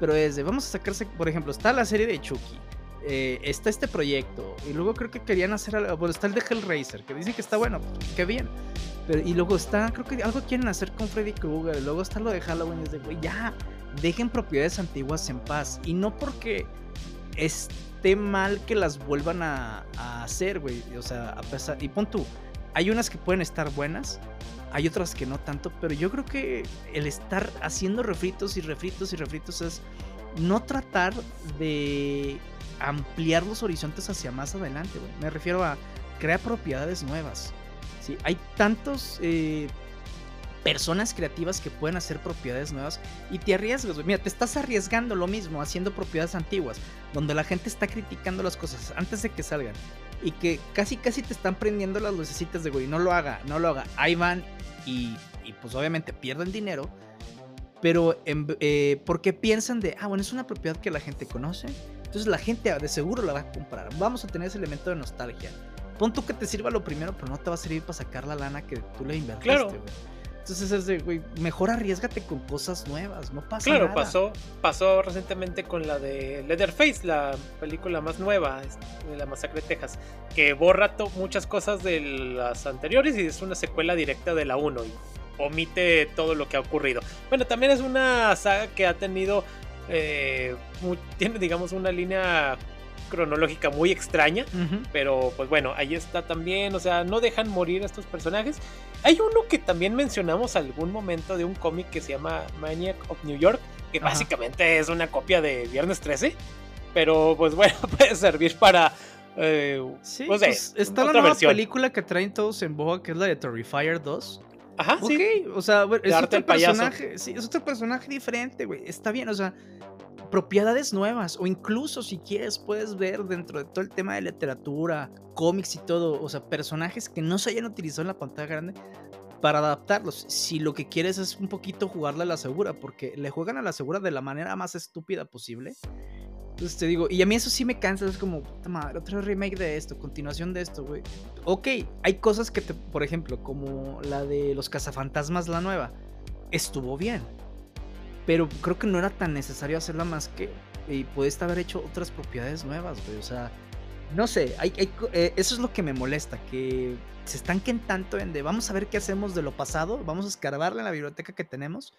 Pero es de, vamos a sacarse, por ejemplo, está la serie de Chucky, eh, está este proyecto, y luego creo que querían hacer algo, bueno, está el de Hellraiser, que dicen que está bueno, qué bien. Pero, y luego está, creo que algo quieren hacer con Freddy Krueger. Luego está lo de Halloween. Es de, güey, ya, dejen propiedades antiguas en paz. Y no porque esté mal que las vuelvan a, hacer, güey. O sea, a pesar. Y pon tú, hay unas que pueden estar buenas. Hay otras que no tanto, pero yo creo que el estar haciendo refritos y refritos y refritos es no tratar de ampliar los horizontes hacia más adelante, güey. Me refiero a crear propiedades nuevas. ¿sí? Hay tantos eh, personas creativas que pueden hacer propiedades nuevas y te arriesgas, Mira, te estás arriesgando lo mismo haciendo propiedades antiguas, donde la gente está criticando las cosas antes de que salgan y que casi casi te están prendiendo las lucecitas de güey, no lo haga, no lo haga. Ahí van y, pues obviamente pierden dinero, pero eh, porque piensan de, ah, bueno, es una propiedad que la gente conoce, entonces la gente de seguro la va a comprar. Vamos a tener ese elemento de nostalgia. Pon tú que te sirva lo primero, pero no te va a servir para sacar la lana que tú le invertiste, claro. Entonces es de, güey, mejor arriesgate con cosas nuevas, no pasa nada. Claro, pasó, pasó recientemente con la de Leatherface, la película más nueva de la masacre de Texas, que borra muchas cosas de las anteriores y es una secuela directa de la 1 y omite todo lo que ha ocurrido. Bueno, también es una saga que ha tenido, eh, tiene digamos una línea cronológica muy extraña, pero pues bueno, ahí está también, o sea, no dejan morir a estos personajes. Hay uno que también mencionamos algún momento de un cómic que se llama Maniac of New York, que básicamente es una copia de Viernes 13, pero pues [LAUGHS] bueno, puede servir para Eh, Sí, no sé, pues, está la nueva versión. película que traen todos en boga, que es la de Terrifier 2. Ajá, Ok, sí. o sea, bueno, es otro personaje, sí, es otro personaje diferente, güey. Está bien, o sea, propiedades nuevas o incluso si quieres puedes ver dentro de todo el tema de literatura, cómics y todo, o sea, personajes que no se hayan utilizado en la pantalla grande para adaptarlos. Si lo que quieres es un poquito jugarle a la segura, porque le juegan a la segura de la manera más estúpida posible. Entonces te digo, y a mí eso sí me cansa, es como, puta madre, otro remake de esto, continuación de esto, güey. Ok, hay cosas que te, por ejemplo, como la de los cazafantasmas, la nueva, estuvo bien. Pero creo que no era tan necesario hacerla más que. Y pudiste haber hecho otras propiedades nuevas, güey. O sea, no sé, hay, hay co- eh, eso es lo que me molesta, que se estanquen tanto en de vamos a ver qué hacemos de lo pasado, vamos a escarbarle en la biblioteca que tenemos,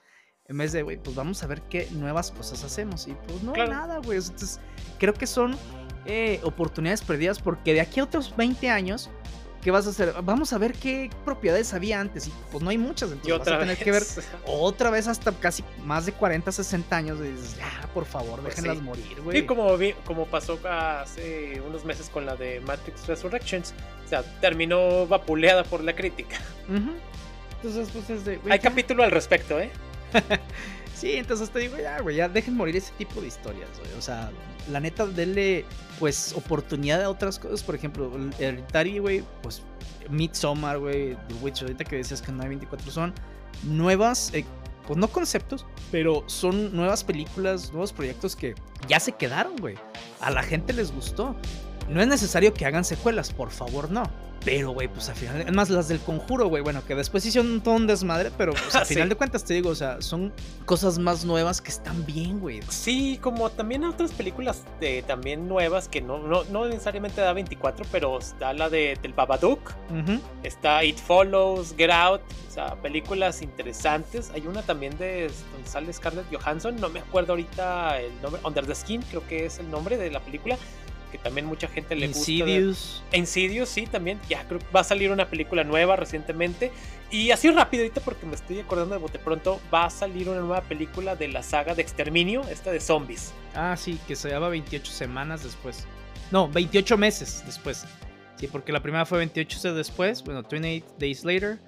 en vez de, güey, pues vamos a ver qué nuevas cosas hacemos. Y pues no, Claro. nada, güey. Entonces, creo que son eh, oportunidades perdidas porque de aquí a otros 20 años, ¿qué vas a hacer? Vamos a ver qué propiedades había antes. Y pues no hay muchas, entonces Y vas a tener vez. que ver otra vez hasta casi más de 40, 60 años. Y dices, ya, por favor, Pues déjenlas sí. morir, güey. Sí, como, vi- como pasó hace unos meses con la de Matrix Resurrections. O sea, terminó vapuleada por la crítica. Entonces, pues es de. Hay ya. capítulo al respecto, ¿eh? [LAUGHS] Sí, entonces te digo, ya, güey, ya dejen morir ese tipo de historias, güey. O sea, la neta, denle, pues, oportunidad a otras cosas. Por ejemplo, Hereditary, güey, pues, Midsommar, güey, The Witch, ahorita que decías que no hay 24 son nuevas, eh, pues no conceptos, pero son nuevas películas, nuevos proyectos que ya se quedaron, güey. A la gente les gustó. No es necesario que hagan secuelas, por favor, no. Pero, güey, pues al final, es más, las del conjuro, güey, bueno, que después hicieron todo un desmadre, pero pues, [LAUGHS] al Sí. final de cuentas te digo, o sea, son cosas más nuevas que están bien, güey. Sí, como también otras películas de, también nuevas que no, no, no necesariamente da 24, pero está la de del Babadook, está It Follows, Get Out, o sea, películas interesantes. Hay una también de donde sale Scarlett Johansson, no me acuerdo ahorita el nombre, Under the Skin, creo que es el nombre de la película, que también mucha gente le gusta. Insidious. Insidious, sí, también. Ya creo que va a salir una película nueva recientemente. Y así rápido, ahorita porque me estoy acordando de bote pronto, va a salir una nueva película de la saga de Exterminio, esta de zombies. Ah, sí, que se llama 28 semanas después. No, 28 meses después. Sí, porque la primera fue 28 meses después, bueno, 28 days later,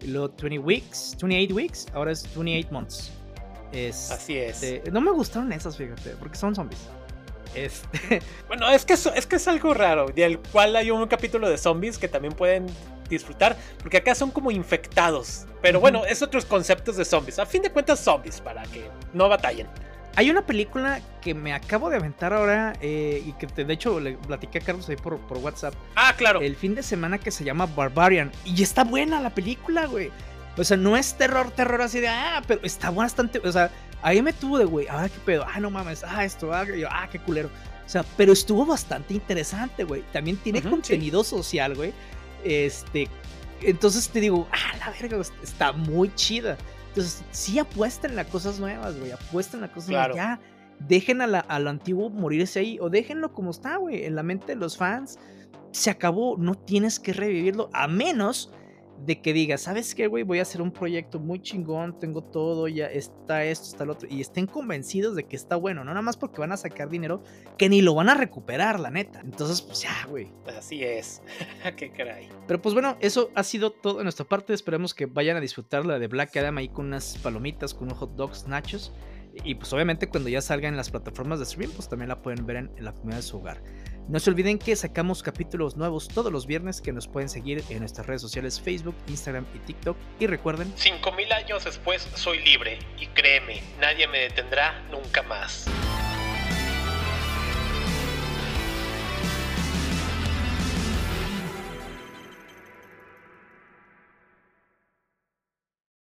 y luego 20 weeks, 28 weeks, ahora es 28 months. Este, Así es. no me gustaron esas, fíjate, porque son zombies. Este, [LAUGHS] Bueno, es que, es, es que es algo raro, del cual hay un capítulo de zombies que también pueden disfrutar, porque acá son como infectados. Pero bueno, es otros conceptos de zombies. A fin de cuentas, zombies, para que no batallen. Hay una película que me acabo de aventar ahora eh, y que te- de hecho le platiqué a Carlos ahí por, por WhatsApp Ah, claro. el fin de semana que se llama Barbarian y está buena la película, güey. O sea, no es terror, terror así de, ah, pero está bastante, o sea, ahí me tuvo de, güey, ahora qué pedo, ah, no mames, ah, esto, ah, yo, ah, qué culero. O sea, pero estuvo bastante interesante, güey. También tiene contenido social, güey. Este, entonces te digo, ah, la verga, está muy chida. Entonces, sí apuesten a cosas nuevas, güey. Apuesten a cosas Claro. nuevas. Ya, dejen a, la- a lo antiguo morirse ahí. O déjenlo como está, güey. En la mente de los fans. Se acabó. No tienes que revivirlo. A menos de que digas, ¿sabes qué, güey? Voy a hacer un proyecto muy chingón. Tengo todo. Ya está esto, está lo otro. Y estén convencidos de que está bueno. No nada más porque van a sacar dinero que ni lo van a recuperar, la neta. Entonces, pues ya, güey. Así es. [LAUGHS] qué caray. Pero pues bueno, eso ha sido todo de nuestra parte. Esperemos que vayan a disfrutar la de Black Adam ahí con unas palomitas, con unos hot dogs, nachos. Y pues obviamente cuando ya salga en las plataformas de stream, pues también la pueden ver en, en la comunidad de su hogar. No se olviden que sacamos capítulos nuevos todos los viernes que nos pueden seguir en nuestras redes sociales Facebook, Instagram y TikTok. Y recuerden, 5000 años después soy libre y créeme, nadie me detendrá nunca más.